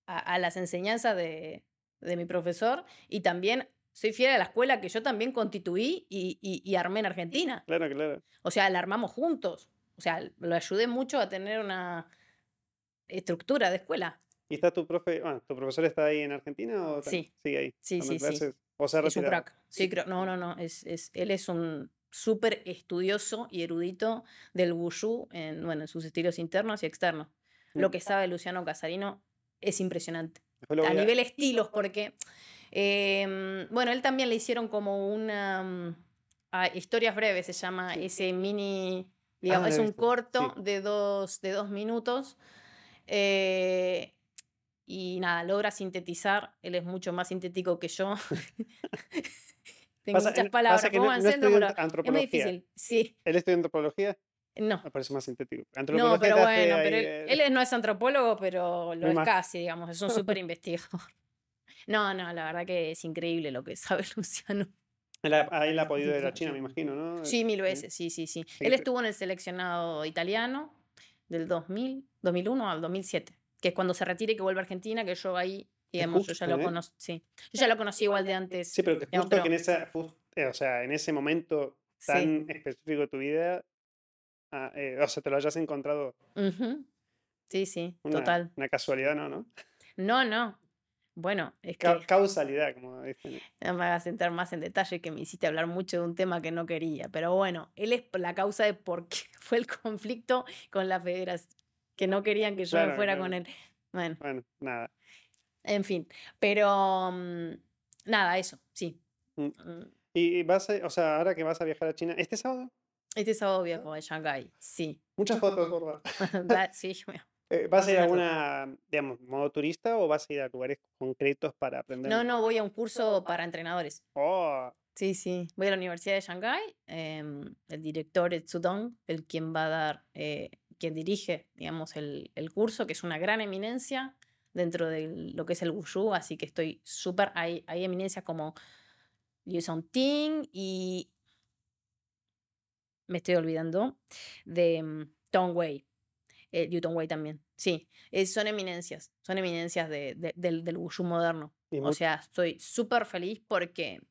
a- a las enseñanzas de, de mi profesor y también soy fiel a la escuela que yo también constituí y, y- y armé en Argentina. Claro, claro. O sea, la armamos juntos. O sea, lo ayudé mucho a tener una estructura de escuela. ¿Y está tu profe, bueno, tu profesor está ahí en Argentina o ta- Sí. sigue ahí? Sí, sí, sí. clases? ¿O se ha Es un crack. Sí, creo. No, no, no. Es, es, él es un súper estudioso y erudito del wushu en, bueno, en sus estilos internos y externos. Lo que sabe Luciano Casarino es impresionante. A a- nivel estilos, porque, em, bueno, él también le hicieron como una... mm, ah, historias breves se llama Sí. ese mini, digamos, Ah, es lo he un visto, corto sí. de, dos, de dos minutos. eh, y nada, logra sintetizar, él es mucho más sintético que yo. Tengo Pasa- muchas en- palabras, pasa que ¿cómo no- Pero es muy antropología. difícil. Sí, Él estudia antropología, no. me parece más sintético. No, Antropología pero bueno, pero él, eh, él es- no es antropólogo, pero lo es casi, digamos, es un súper investigador. No, no, la verdad que es increíble lo que sabe Luciano. él ha- a él ha podido ir a. China, me imagino, ¿no? Sí, mil Sí. veces, sí, sí, sí. Sí, Él estuvo en el seleccionado italiano del 2000, 2001 al 2007, que es cuando se retire y que vuelve a Argentina, que yo ahí, digamos, yo ya justo, lo ¿eh? conocí, sí. Yo ya lo conocí igual de antes. Sí, pero que digamos, justo que en esa, eh, o sea, en ese momento Sí. tan específico de tu vida, ah, eh, o sea, te lo hayas encontrado Ujú. Sí, sí, una, total. una casualidad, ¿no? ¿no? No, no. Bueno, es Ca- que causalidad, como dicen. no me hagas entrar más en detalle que me hiciste hablar mucho de un tema que no quería. Pero bueno, él es la causa de por qué fue el conflicto con la federación, que no querían que yo me fuera claro. con él. Bueno, Bueno, nada. en fin. Pero mm, nada, eso, sí. Mm. Mm, Y vas a, o sea, ahora que vas a viajar a China, ¿este sábado? Este sábado viajo a Shanghái, sí. Muchas fotos, gorda. Da- sí, ¿Vas a ir a alguna, digamos, modo turista o vas a ir a lugares concretos para aprender? No, no, voy a un curso para entrenadores. Oh, Sí, sí. Voy a la Universidad de Shanghái. em, el director es Zudong, el quien va a dar, eh, quien dirige, digamos, el, el curso, que es una gran eminencia dentro de lo que es el Wushu, así que estoy súper. Hay, hay eminencias como Liu Ting y. Me estoy olvidando de mm, Tong Wei. Eh, Liu Tongwei también. Sí, eh, son eminencias. Son eminencias de- de- del, del Wushu moderno. y O sea, estoy súper feliz porque,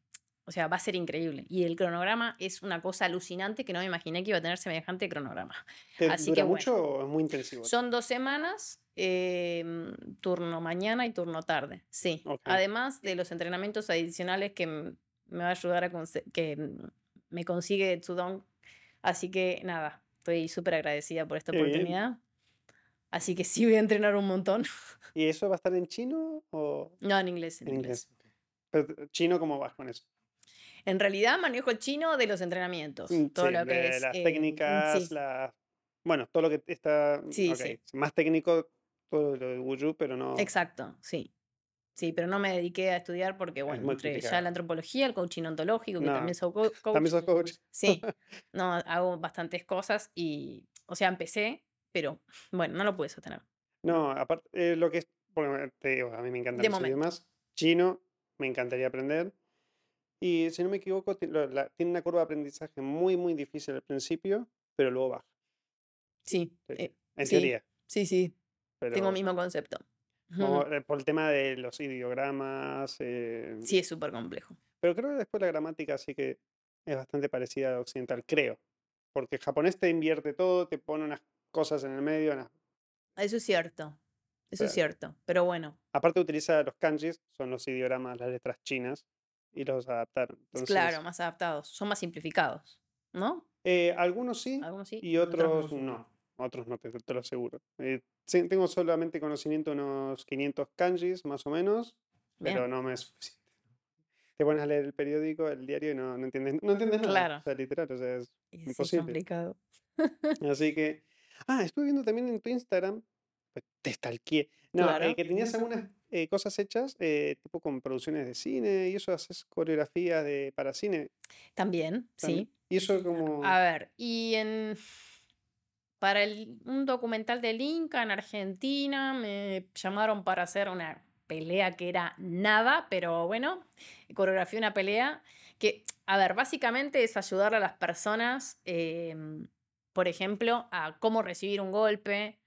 o sea, va a ser increíble. Y el cronograma es una cosa alucinante que no me imaginé que iba a tener semejante cronograma. ¿te así dura que bueno. mucho o es muy intensivo? Son dos semanas, em, turno mañana y turno tarde. Sí. Además de los entrenamientos adicionales que me va a ayudar a que me consigue Tsudong. Así que nada, estoy súper agradecida por esta Qué bien. Así que sí voy a entrenar un montón. ¿Y eso va a estar en chino o No, en inglés, en, en inglés. inglés? Pero, ¿Chino cómo vas con eso? En realidad manejo el chino de los entrenamientos. Mm, Todo sí, lo que de es. las eh, mm, técnicas, sí, las... Bueno, todo lo que está... Sí, ok, sí. Más técnico, todo lo de Wushu, pero no... Exacto, sí. Sí, pero no me dediqué a estudiar porque, bueno, entre ya la antropología, el coaching ontológico, que No, también soy co- coach. También sos coach. Sí, no, hago bastantes cosas y, o sea, empecé, pero bueno, no lo pude sostener. No, aparte, eh, lo que es, bueno, te digo, a mí me encantan De los momento. idiomas. Chino, me encantaría aprender. Y si no me equivoco, tiene una curva de aprendizaje muy, muy difícil al principio, pero luego baja. Sí, Sí, eh, En sí, teoría. sí, sí, Pero tengo el mismo concepto. como, eh, por el tema de los ideogramas. eh, Sí, es súper complejo. Pero creo que después la gramática sí que es bastante parecida a la occidental, creo. Porque el japonés te invierte todo, te pone unas cosas en el medio. unas- Eso es cierto, eso es Claro. cierto, pero bueno, Aparte utiliza los kanjis, son los ideogramas, las letras chinas, y los adaptaron. Entonces, claro, más adaptados, son más simplificados, ¿no? eh, algunos sí Algunos sí, y otros no. Otros no, te, te lo aseguro. Eh, tengo solamente conocimiento de unos 500 kanjis, más o menos, pero no me es suficiente. Te pones a leer el periódico, el diario y no, no entiendes, no entiendes nada. Claro. O sea, literal, o sea, es Y imposible. complicado. Así que. Ah, estuve viendo también en tu Instagram. pues, Te stalkeé. No, eh, que tenías algunas eh, cosas hechas, eh, tipo con producciones de cine, y eso haces coreografías de, para cine. También, también. sí. Y eso como. A ver, y en para el- un documental del Inca en Argentina me llamaron para hacer una pelea que era nada, pero bueno, coreografié una pelea que, a ver, básicamente es ayudar a las personas, em, por ejemplo, a cómo recibir un golpe,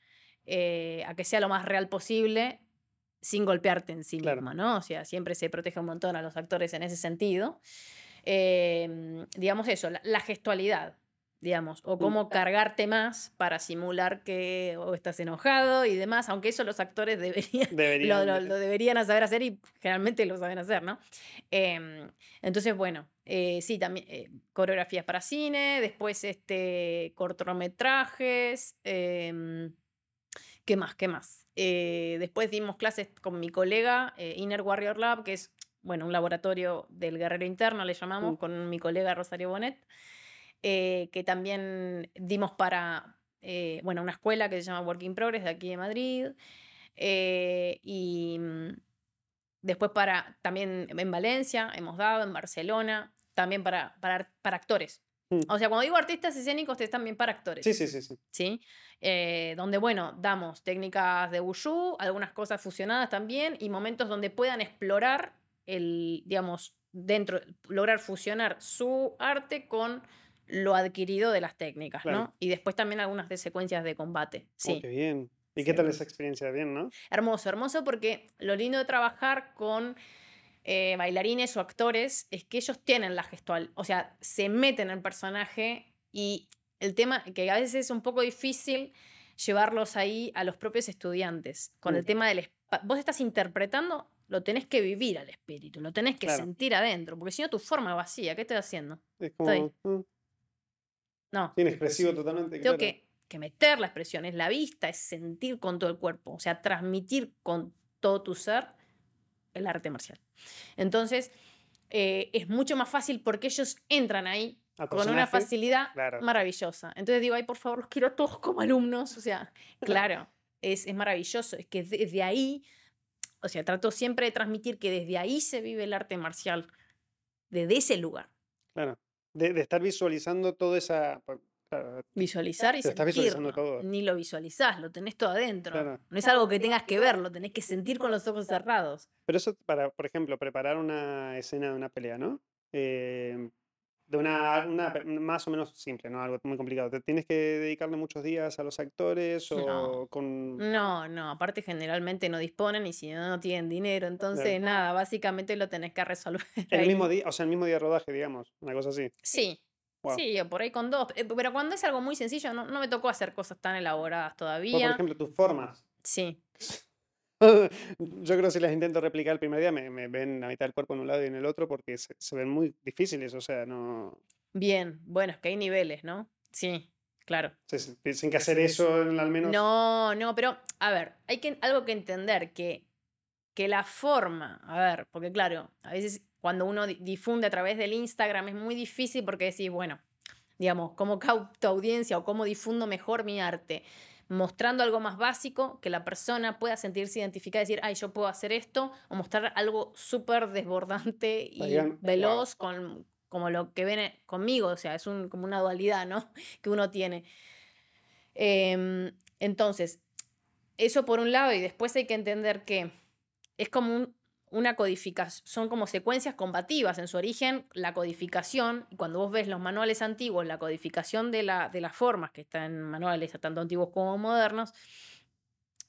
eh, a que sea lo más real posible sin golpearte en sí Claro. mismo, ¿no? O sea, siempre se protege un montón a los actores en ese sentido. Em, digamos eso, la, la gestualidad, digamos, o cómo cargarte más para simular que o estás enojado y demás, aunque eso los actores deberían, lo, Deberían. lo- de- lo deberían saber hacer y generalmente lo saben hacer, ¿no? Em, entonces, bueno, eh, sí, también eh, coreografías para cine, después este, cortometrajes, em, ¿Qué más? ¿Qué más? Eh, después dimos clases con mi colega Inner Warrior Lab, que es, bueno, un laboratorio del guerrero interno, le llamamos, Mm. con mi colega Rosario Bonet, que también dimos para, bueno, una escuela que se llama Work in Progress de aquí de Madrid. y mm, después para, también en Valencia hemos dado, en Barcelona, también para, para, para actores. Mm. O sea, cuando digo artistas escénicos, es también para actores. Sí, sí, sí, sí. ¿sí? Eh, donde, bueno, damos técnicas de Wushu, algunas cosas fusionadas también, y momentos donde puedan explorar el, digamos, dentro, lograr fusionar su arte con lo adquirido de las técnicas, Claro. ¿no? Y después también algunas de secuencias de combate, Oh, sí. qué bien. ¿Y Sí, qué tal esa experiencia? Bien, ¿no? Hermoso, hermoso porque lo lindo de trabajar con eh, bailarines o actores es que ellos tienen la gestual, o sea, se meten en el personaje y el tema que a veces es un poco difícil llevarlos ahí a los propios estudiantes con el tema del vos estás interpretando, lo tenés que vivir al espíritu, lo tenés que Claro. sentir adentro, porque si no tu forma es vacía, ¿qué estoy haciendo? Es como. Estoy. mm, No. inexpresivo totalmente. Tengo claro. que, que meter la expresión, es la vista, es sentir con todo el cuerpo, o sea, transmitir con todo tu ser el arte marcial. Entonces, eh, es mucho más fácil porque ellos entran ahí con una facilidad claro. maravillosa. Entonces digo, ay, por favor, los quiero a todos como alumnos. O sea, claro, es, es maravilloso. Es que desde ahí, o sea, trato siempre de transmitir que desde ahí se vive el arte marcial, desde ese lugar. Claro. De, de estar visualizando toda esa. Claro, Visualizar y visualizando todo. Ni lo visualizás, lo tenés todo adentro. Claro. No es algo que tengas que ver, lo tenés que sentir con los ojos cerrados. Pero eso para, por ejemplo, preparar una escena de una pelea, ¿no? Eh, de una, una más o menos simple, ¿no? Algo muy complicado. ¿Te tienes que dedicarle muchos días a los actores o No. con... No, no, aparte generalmente no disponen y si no, no tienen dinero. Entonces, nada, básicamente lo tenés que resolver. El ahí. mismo día, o sea, el mismo día de rodaje, digamos, una cosa así. Sí. Wow. Sí, o por ahí con dos. Eh, Pero cuando es algo muy sencillo, no, no me tocó hacer cosas tan elaboradas O por todavía. ejemplo, tus formas. Sí. Yo creo que si las intento replicar el primer día me, me ven la mitad del cuerpo en un lado y en el otro porque se, se ven muy difíciles, o sea, no... Bien. Bueno, es que hay niveles, ¿no? Sí, claro. Tienen que hacer eso al menos... No, no, pero a ver, hay que, algo que entender que, que la forma, a ver, porque claro, a veces cuando uno di- difunde a través del Instagram es muy difícil porque decís, bueno, digamos, ¿cómo capto audiencia o cómo difundo mejor mi arte? Mostrando algo más básico que la persona pueda sentirse identificada y decir, ay, yo puedo hacer esto, o mostrar algo súper desbordante y veloz con, como lo que ven eh, conmigo, o sea, es un, como una dualidad, ¿no? Que uno tiene. Em, entonces, eso por un lado, y después hay que entender que es como un- una codificación, son como secuencias combativas en su origen, la codificación, y cuando vos ves los manuales antiguos, la codificación de, la, de las formas que están en manuales tanto antiguos como modernos,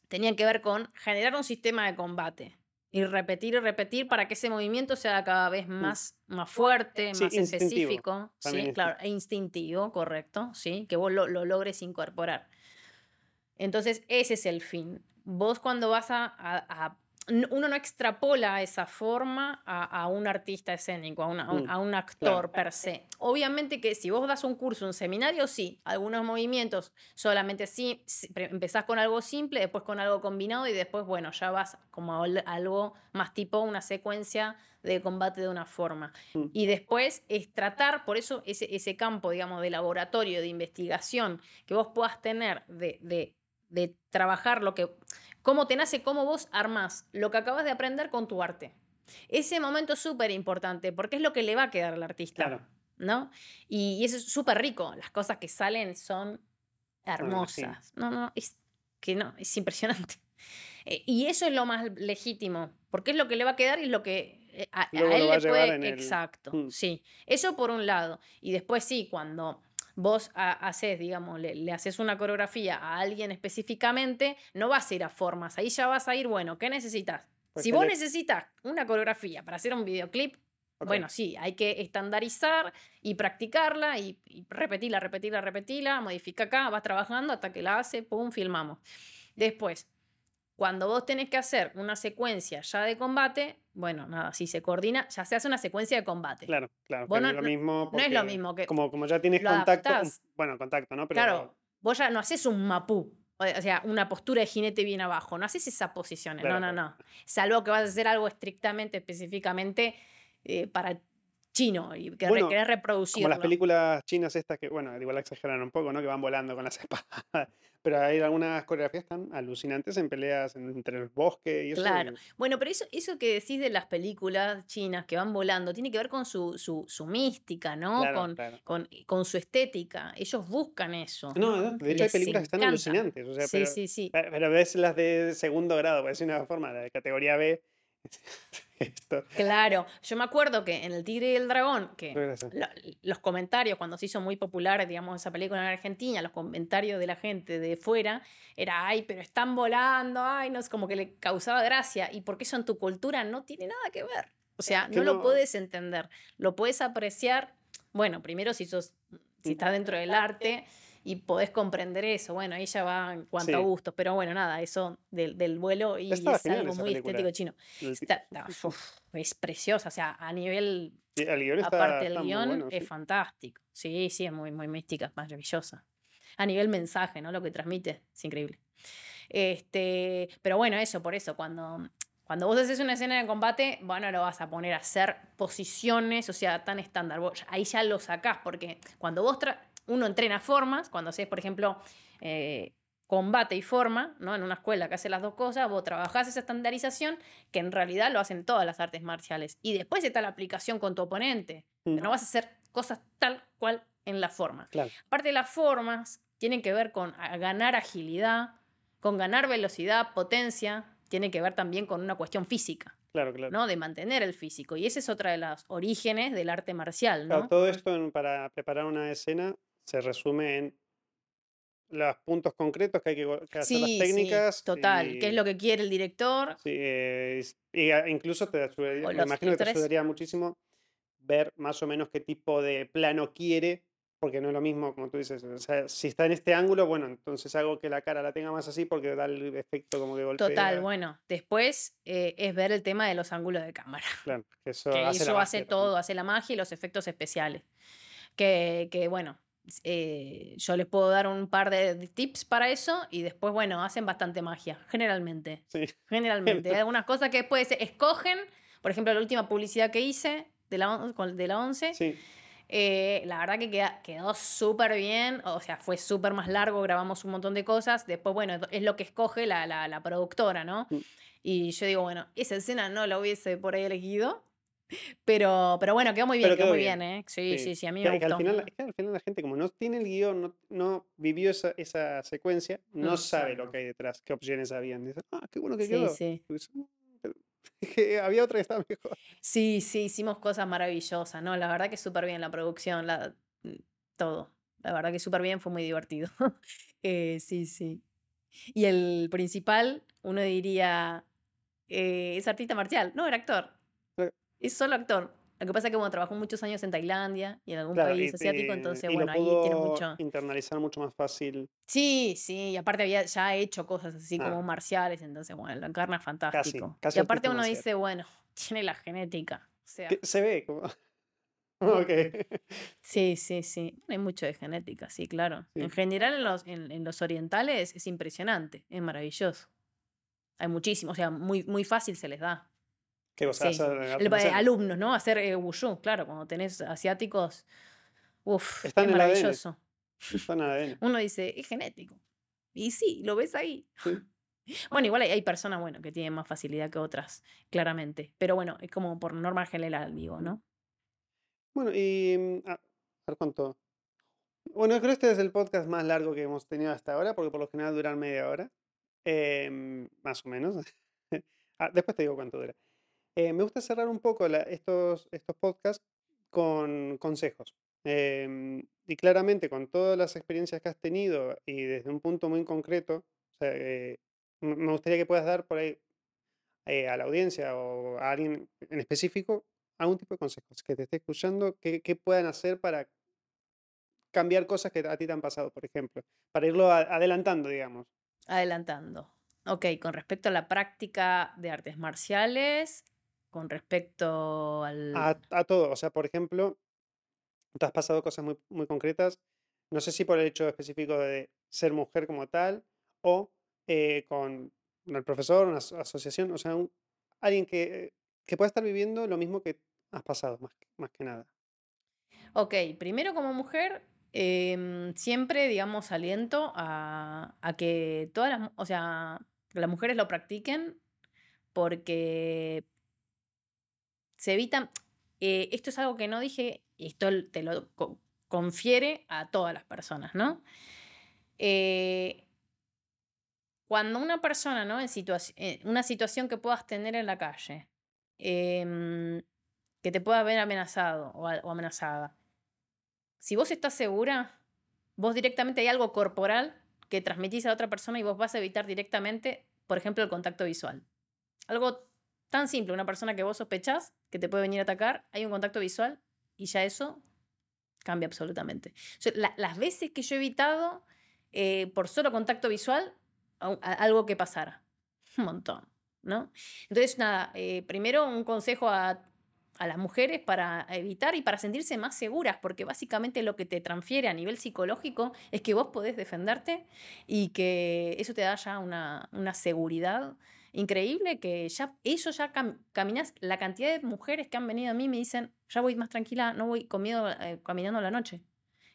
tenían que ver con generar un sistema de combate. Y repetir y repetir para que ese movimiento sea cada vez más, más fuerte, Mm. Sí, más específico. Sí, claro, e instintivo, correcto, sí, que vos lo, lo logres incorporar. Entonces, ese es el fin. Vos cuando vas a... a- a- n- uno no extrapola esa forma a, a un artista escénico, a, una- a un, Mm, a un actor per se. Obviamente que si vos das un curso, un seminario, sí, algunos movimientos solamente sí, empezás con algo simple, después con algo combinado y después, bueno, ya vas como a algo más tipo una secuencia de combate de una forma. Mm. Y después es tratar, por eso ese, ese campo, digamos, de laboratorio, de investigación, que vos puedas tener de, de, de trabajar lo que, cómo te nace, cómo vos armás lo que acabas de aprender con tu arte. Ese momento es súper importante porque es lo que le va a quedar al artista. Claro. ¿No? Y, y eso es súper rico. Las cosas que salen son hermosas. No, no, es que no, es impresionante. Eh, y eso es lo más legítimo, porque es lo que le va a quedar y es lo que eh, a, él le puede... el- Exacto, Mm. sí. Eso por un lado. Y después sí, cuando vos ha- haces, digamos, le, le haces una coreografía a alguien específicamente, no vas a ir a formas, ahí ya vas a ir, bueno, ¿qué necesitas? Pues si vos le- necesitas una coreografía para hacer un videoclip, bueno, sí, hay que estandarizar y practicarla y, y repetirla, repetirla, repetirla, modifica acá, vas trabajando hasta que la hace, pum, filmamos. Después, cuando vos tenés que hacer una secuencia ya de combate, bueno, nada, si se coordina, ya se hace una secuencia de combate. Claro, claro. Vos no- es lo mismo. no es lo mismo que Como, como ya tienes contacto. adaptás. Bueno, contacto, ¿no? Pero claro, vos ya no haces un mapú, O o sea, una postura de jinete bien abajo. No haces esas posiciones. Claro, no, no, claro. no. Salvo que vas a hacer algo estrictamente, específicamente eh, para chino y que Bueno, querés Como reproducirlo. las películas chinas estas que, bueno, igual exageran un poco, ¿no? Que van volando con las espadas. Pero hay algunas coreografías tan alucinantes en peleas en- entre el bosque y eso. Claro. Bueno, pero eso, eso que decís de las películas chinas que van volando tiene que ver con su, su, su mística, ¿no? Claro, con, claro. con, con su estética. Ellos buscan eso. No, no, de hecho hay Les películas que están alucinantes. O sea, Sí, pero, sí, sí. pe- pero ves las de segundo grado, por decir una forma, la de categoría B. Esto. Claro. Yo me acuerdo que en El Tigre y el Dragón, que lo- los comentarios, cuando se hizo muy popular, digamos, esa película en Argentina, los comentarios de la gente de fuera, era, ay, pero están volando, ay, no es como que le causaba gracia. Y porque eso en tu cultura no tiene nada que ver. O sea, que no lo no- puedes entender. Lo puedes apreciar, bueno, primero si sos, si estás dentro del arte y podés comprender eso. Bueno, ahí ya va en cuanto a gustos. Pero bueno, nada, eso del, del vuelo y Estaba es algo muy película. estético chino. Está- no, uf, es preciosa, o sea, a nivel el guion está, Aparte el está muy guion bueno, es sí. fantástico. Sí, sí, es muy, muy mística, maravillosa. A nivel mensaje, ¿no? Lo que transmite, es increíble. Este, pero bueno, eso, por eso, cuando, cuando vos haces una escena de combate, bueno, lo vas a poner a hacer posiciones, o sea, tan estándar. Vos ahí ya lo sacás, porque cuando vos tra- uno entrena formas, cuando haces, por ejemplo, eh, combate y forma, ¿no? En una escuela que hace las dos cosas, vos trabajás esa estandarización que en realidad lo hacen todas las artes marciales. Y después está la aplicación con tu oponente. Mm. no vas a hacer cosas tal cual en la forma. Claro. Aparte, las formas tienen que ver con ganar agilidad, con ganar velocidad, potencia, tiene que ver también con una cuestión física, Claro, claro. ¿no? De mantener el físico. Y ese es otra de los orígenes del arte marcial, Claro, ¿no? todo esto en- para preparar una escena se resume en los puntos concretos que hay que, que hacer las Sí, sí, técnicas. total. ¿Qué es y- lo que quiere el director? Sí, eh, y incluso te ayudaría, me imagino que te ayudaría muchísimo ver más o menos qué tipo de plano quiere, porque no es lo mismo, como tú dices, o sea, si está en este ángulo, bueno, entonces hago que la cara la tenga más así porque da el efecto como de golpea. Total, bueno. Después eh, es ver el tema de los ángulos de cámara. Claro, que eso que hace eso hace magia todo, también. hace la magia y los efectos especiales. Que, que, bueno, eh, yo les puedo dar un par de tips para eso y después, bueno, hacen bastante magia, generalmente. Sí, Generalmente. Hay algunas cosas que después escogen, por ejemplo, la última publicidad que hice de la, de la 11, sí, eh, la verdad que queda- quedó súper bien, o sea, fue súper más largo, grabamos un montón de cosas, después, bueno, es lo que escoge la, la, la productora, ¿no? Mm. Y yo digo, bueno, esa escena no la hubiese por ahí elegido, pero, pero bueno, quedó muy bien, quedó quedó muy bien. bien, ¿eh? Sí, sí, sí, a mí me que al final, es que al final la gente, como no tiene el guion, no, no vivió esa, esa secuencia, no sabe lo que hay detrás, qué opciones habían. Dice, ah, qué bueno que Sí, quedó. sí. "Mm, que había otra que estaba mejor. Sí, sí, hicimos cosas maravillosas, ¿no? La verdad que súper bien la producción, la, mm, todo. La verdad que súper bien, fue muy divertido. Eh, sí, sí. Y el principal, uno diría, eh, es artista marcial. No, era actor. Es solo actor. Lo que pasa es que, bueno, trabajó muchos años en Tailandia y en algún Claro, país y- asiático, entonces, y lo bueno, ahí tiene mucho. internalizar mucho más fácil. Sí, sí, y aparte había ya ha hecho cosas así como Ah. marciales, entonces, bueno, lo encarna fantástico. casi y aparte uno dice, bueno, tiene la genética. O sea, Que se ve como... ok. Sí, sí, sí. Hay mucho de genética, sí, claro. Sí. En general, en los, en, en los orientales es impresionante, es maravilloso. Hay muchísimo, o sea, muy, muy fácil se les da. Que sea, Sí. hacer El- eh, alumnos, ¿no? Hacer eh, wushu, claro, cuando tenés asiáticos, uff, Está es en el ADN. maravilloso. ADN. Uno dice, es genético. Y sí, lo ves ahí. Sí. Bueno, igual hay, hay personas, bueno, que tienen más facilidad que otras, claramente. Pero bueno, es como por norma general, digo, ¿no? Bueno, y mm, a ver cuánto. Bueno, creo que este es el podcast más largo que hemos tenido hasta ahora, porque por lo general duran media hora, em, más o menos. Ah, después te digo cuánto dura. Eh, me gusta cerrar un poco estos, estos podcasts con consejos. Em, y claramente con todas las experiencias que has tenido y desde un punto muy concreto, eh, me gustaría que puedas dar por ahí eh, a la audiencia o a alguien en específico algún tipo de consejos que te esté escuchando, que, que puedan hacer para cambiar cosas que a ti te han pasado, por ejemplo, para irlo adelantando, digamos. Adelantando. Ok, con respecto a la práctica de artes marciales, con respecto al... A, a todo, o sea, por ejemplo, te has pasado cosas muy, muy concretas, no sé si por el hecho específico de ser mujer como tal, o eh, con el profesor, una asociación, o sea, alguien que, que pueda estar viviendo lo mismo que has pasado, más, más que nada. Ok, primero como mujer, em, siempre, digamos, aliento a, a, que todas las, o sea, las mujeres lo practiquen porque se evitan, eh, esto es algo que no dije, y esto te lo confiere a todas las personas, ¿no? Eh, cuando una persona, ¿no? En eh, una situación que puedas tener en la calle, em, que te pueda ver amenazado o, o, amenazada, si vos estás segura, vos directamente hay algo corporal que transmitís a otra persona y vos vas a evitar directamente, por ejemplo, el contacto visual. Algo tan simple, una persona que vos sospechás que te puede venir a atacar, hay un contacto visual y ya eso cambia absolutamente. las veces que yo he evitado eh, por solo contacto visual algo que pasara, un montón, ¿no? Entonces, nada, eh, primero un consejo a, las mujeres para evitar y para sentirse más seguras, porque básicamente lo que te transfiere a nivel psicológico es que vos podés defenderte y que eso te da ya una seguridad increíble que ya eso ya caminas, la cantidad de mujeres que han venido a mí me dicen, ya voy más tranquila, no voy con miedo eh, caminando a la noche.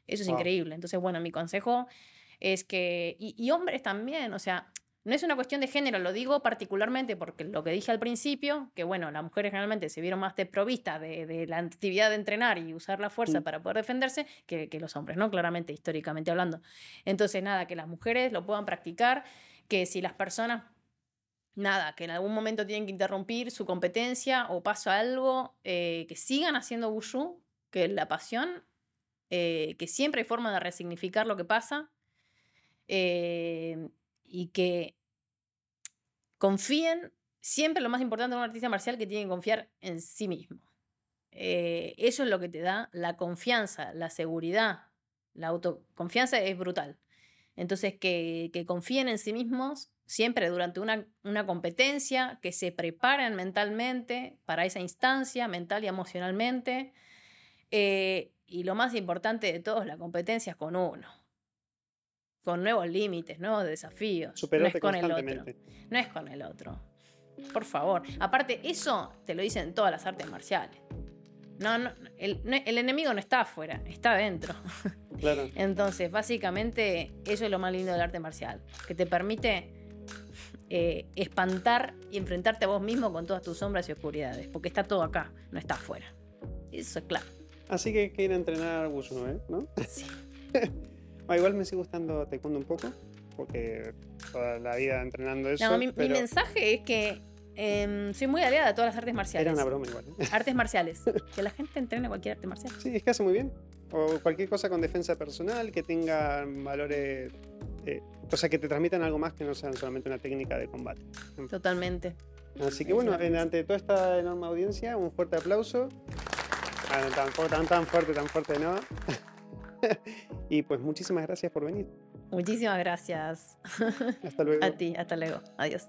Eso es increíble. Entonces, bueno, mi consejo es que, y, hombres también, o sea, no es una cuestión de género, lo digo particularmente porque lo que dije al principio, que bueno, las mujeres generalmente se vieron más desprovistas de, de la actividad de entrenar y usar la fuerza para poder defenderse que, que, los hombres, ¿no? Claramente, históricamente hablando. Entonces, nada, que las mujeres lo puedan practicar, que si las personas nada, que en algún momento tienen que interrumpir su competencia o pasa algo, eh, que sigan haciendo wushu, que la pasión, eh, que siempre hay forma de resignificar lo que pasa eh, y que confíen, siempre lo más importante de un artista marcial que tiene que confiar en sí mismo. eso es lo que te da la confianza, la seguridad, la autoconfianza es brutal. Entonces, que, que confíen en sí mismos siempre durante una, una, competencia, que se preparen mentalmente para esa instancia, mental y emocionalmente. Eh, y lo más importante de todo es la competencia es con uno, con nuevos límites, nuevos desafíos. no es con el otro. No es con el otro. Por favor. Aparte, eso te lo dicen todas las artes marciales. No, no, el, el enemigo no está afuera, está adentro. Claro. Entonces, básicamente, eso es lo más lindo del arte marcial, que te permite eh, espantar y enfrentarte a vos mismo con todas tus sombras y oscuridades, porque está todo acá, no está afuera. Eso es claro. Así que hay que ir a entrenar Wushu, ¿eh? ¿no? Sí. igual me sigue gustando Taekwondo un poco, porque toda la vida entrenando eso. No, mi, mensaje es que em, soy muy aliada a todas las artes marciales. Era una broma igual. ¿eh? Artes marciales. que la gente entrene cualquier arte marcial. Sí, es que hace muy bien. O cualquier cosa con defensa personal que tenga valores eh, o sea, que te transmitan algo más que no sean solamente una técnica de combate. Totalmente. Así que bueno, ante toda esta enorme audiencia, un fuerte aplauso. Ah, tampoco tan, tan fuerte, tan fuerte, ¿no? y pues muchísimas gracias por venir. Muchísimas gracias. Hasta luego. A ti, hasta luego. Adiós.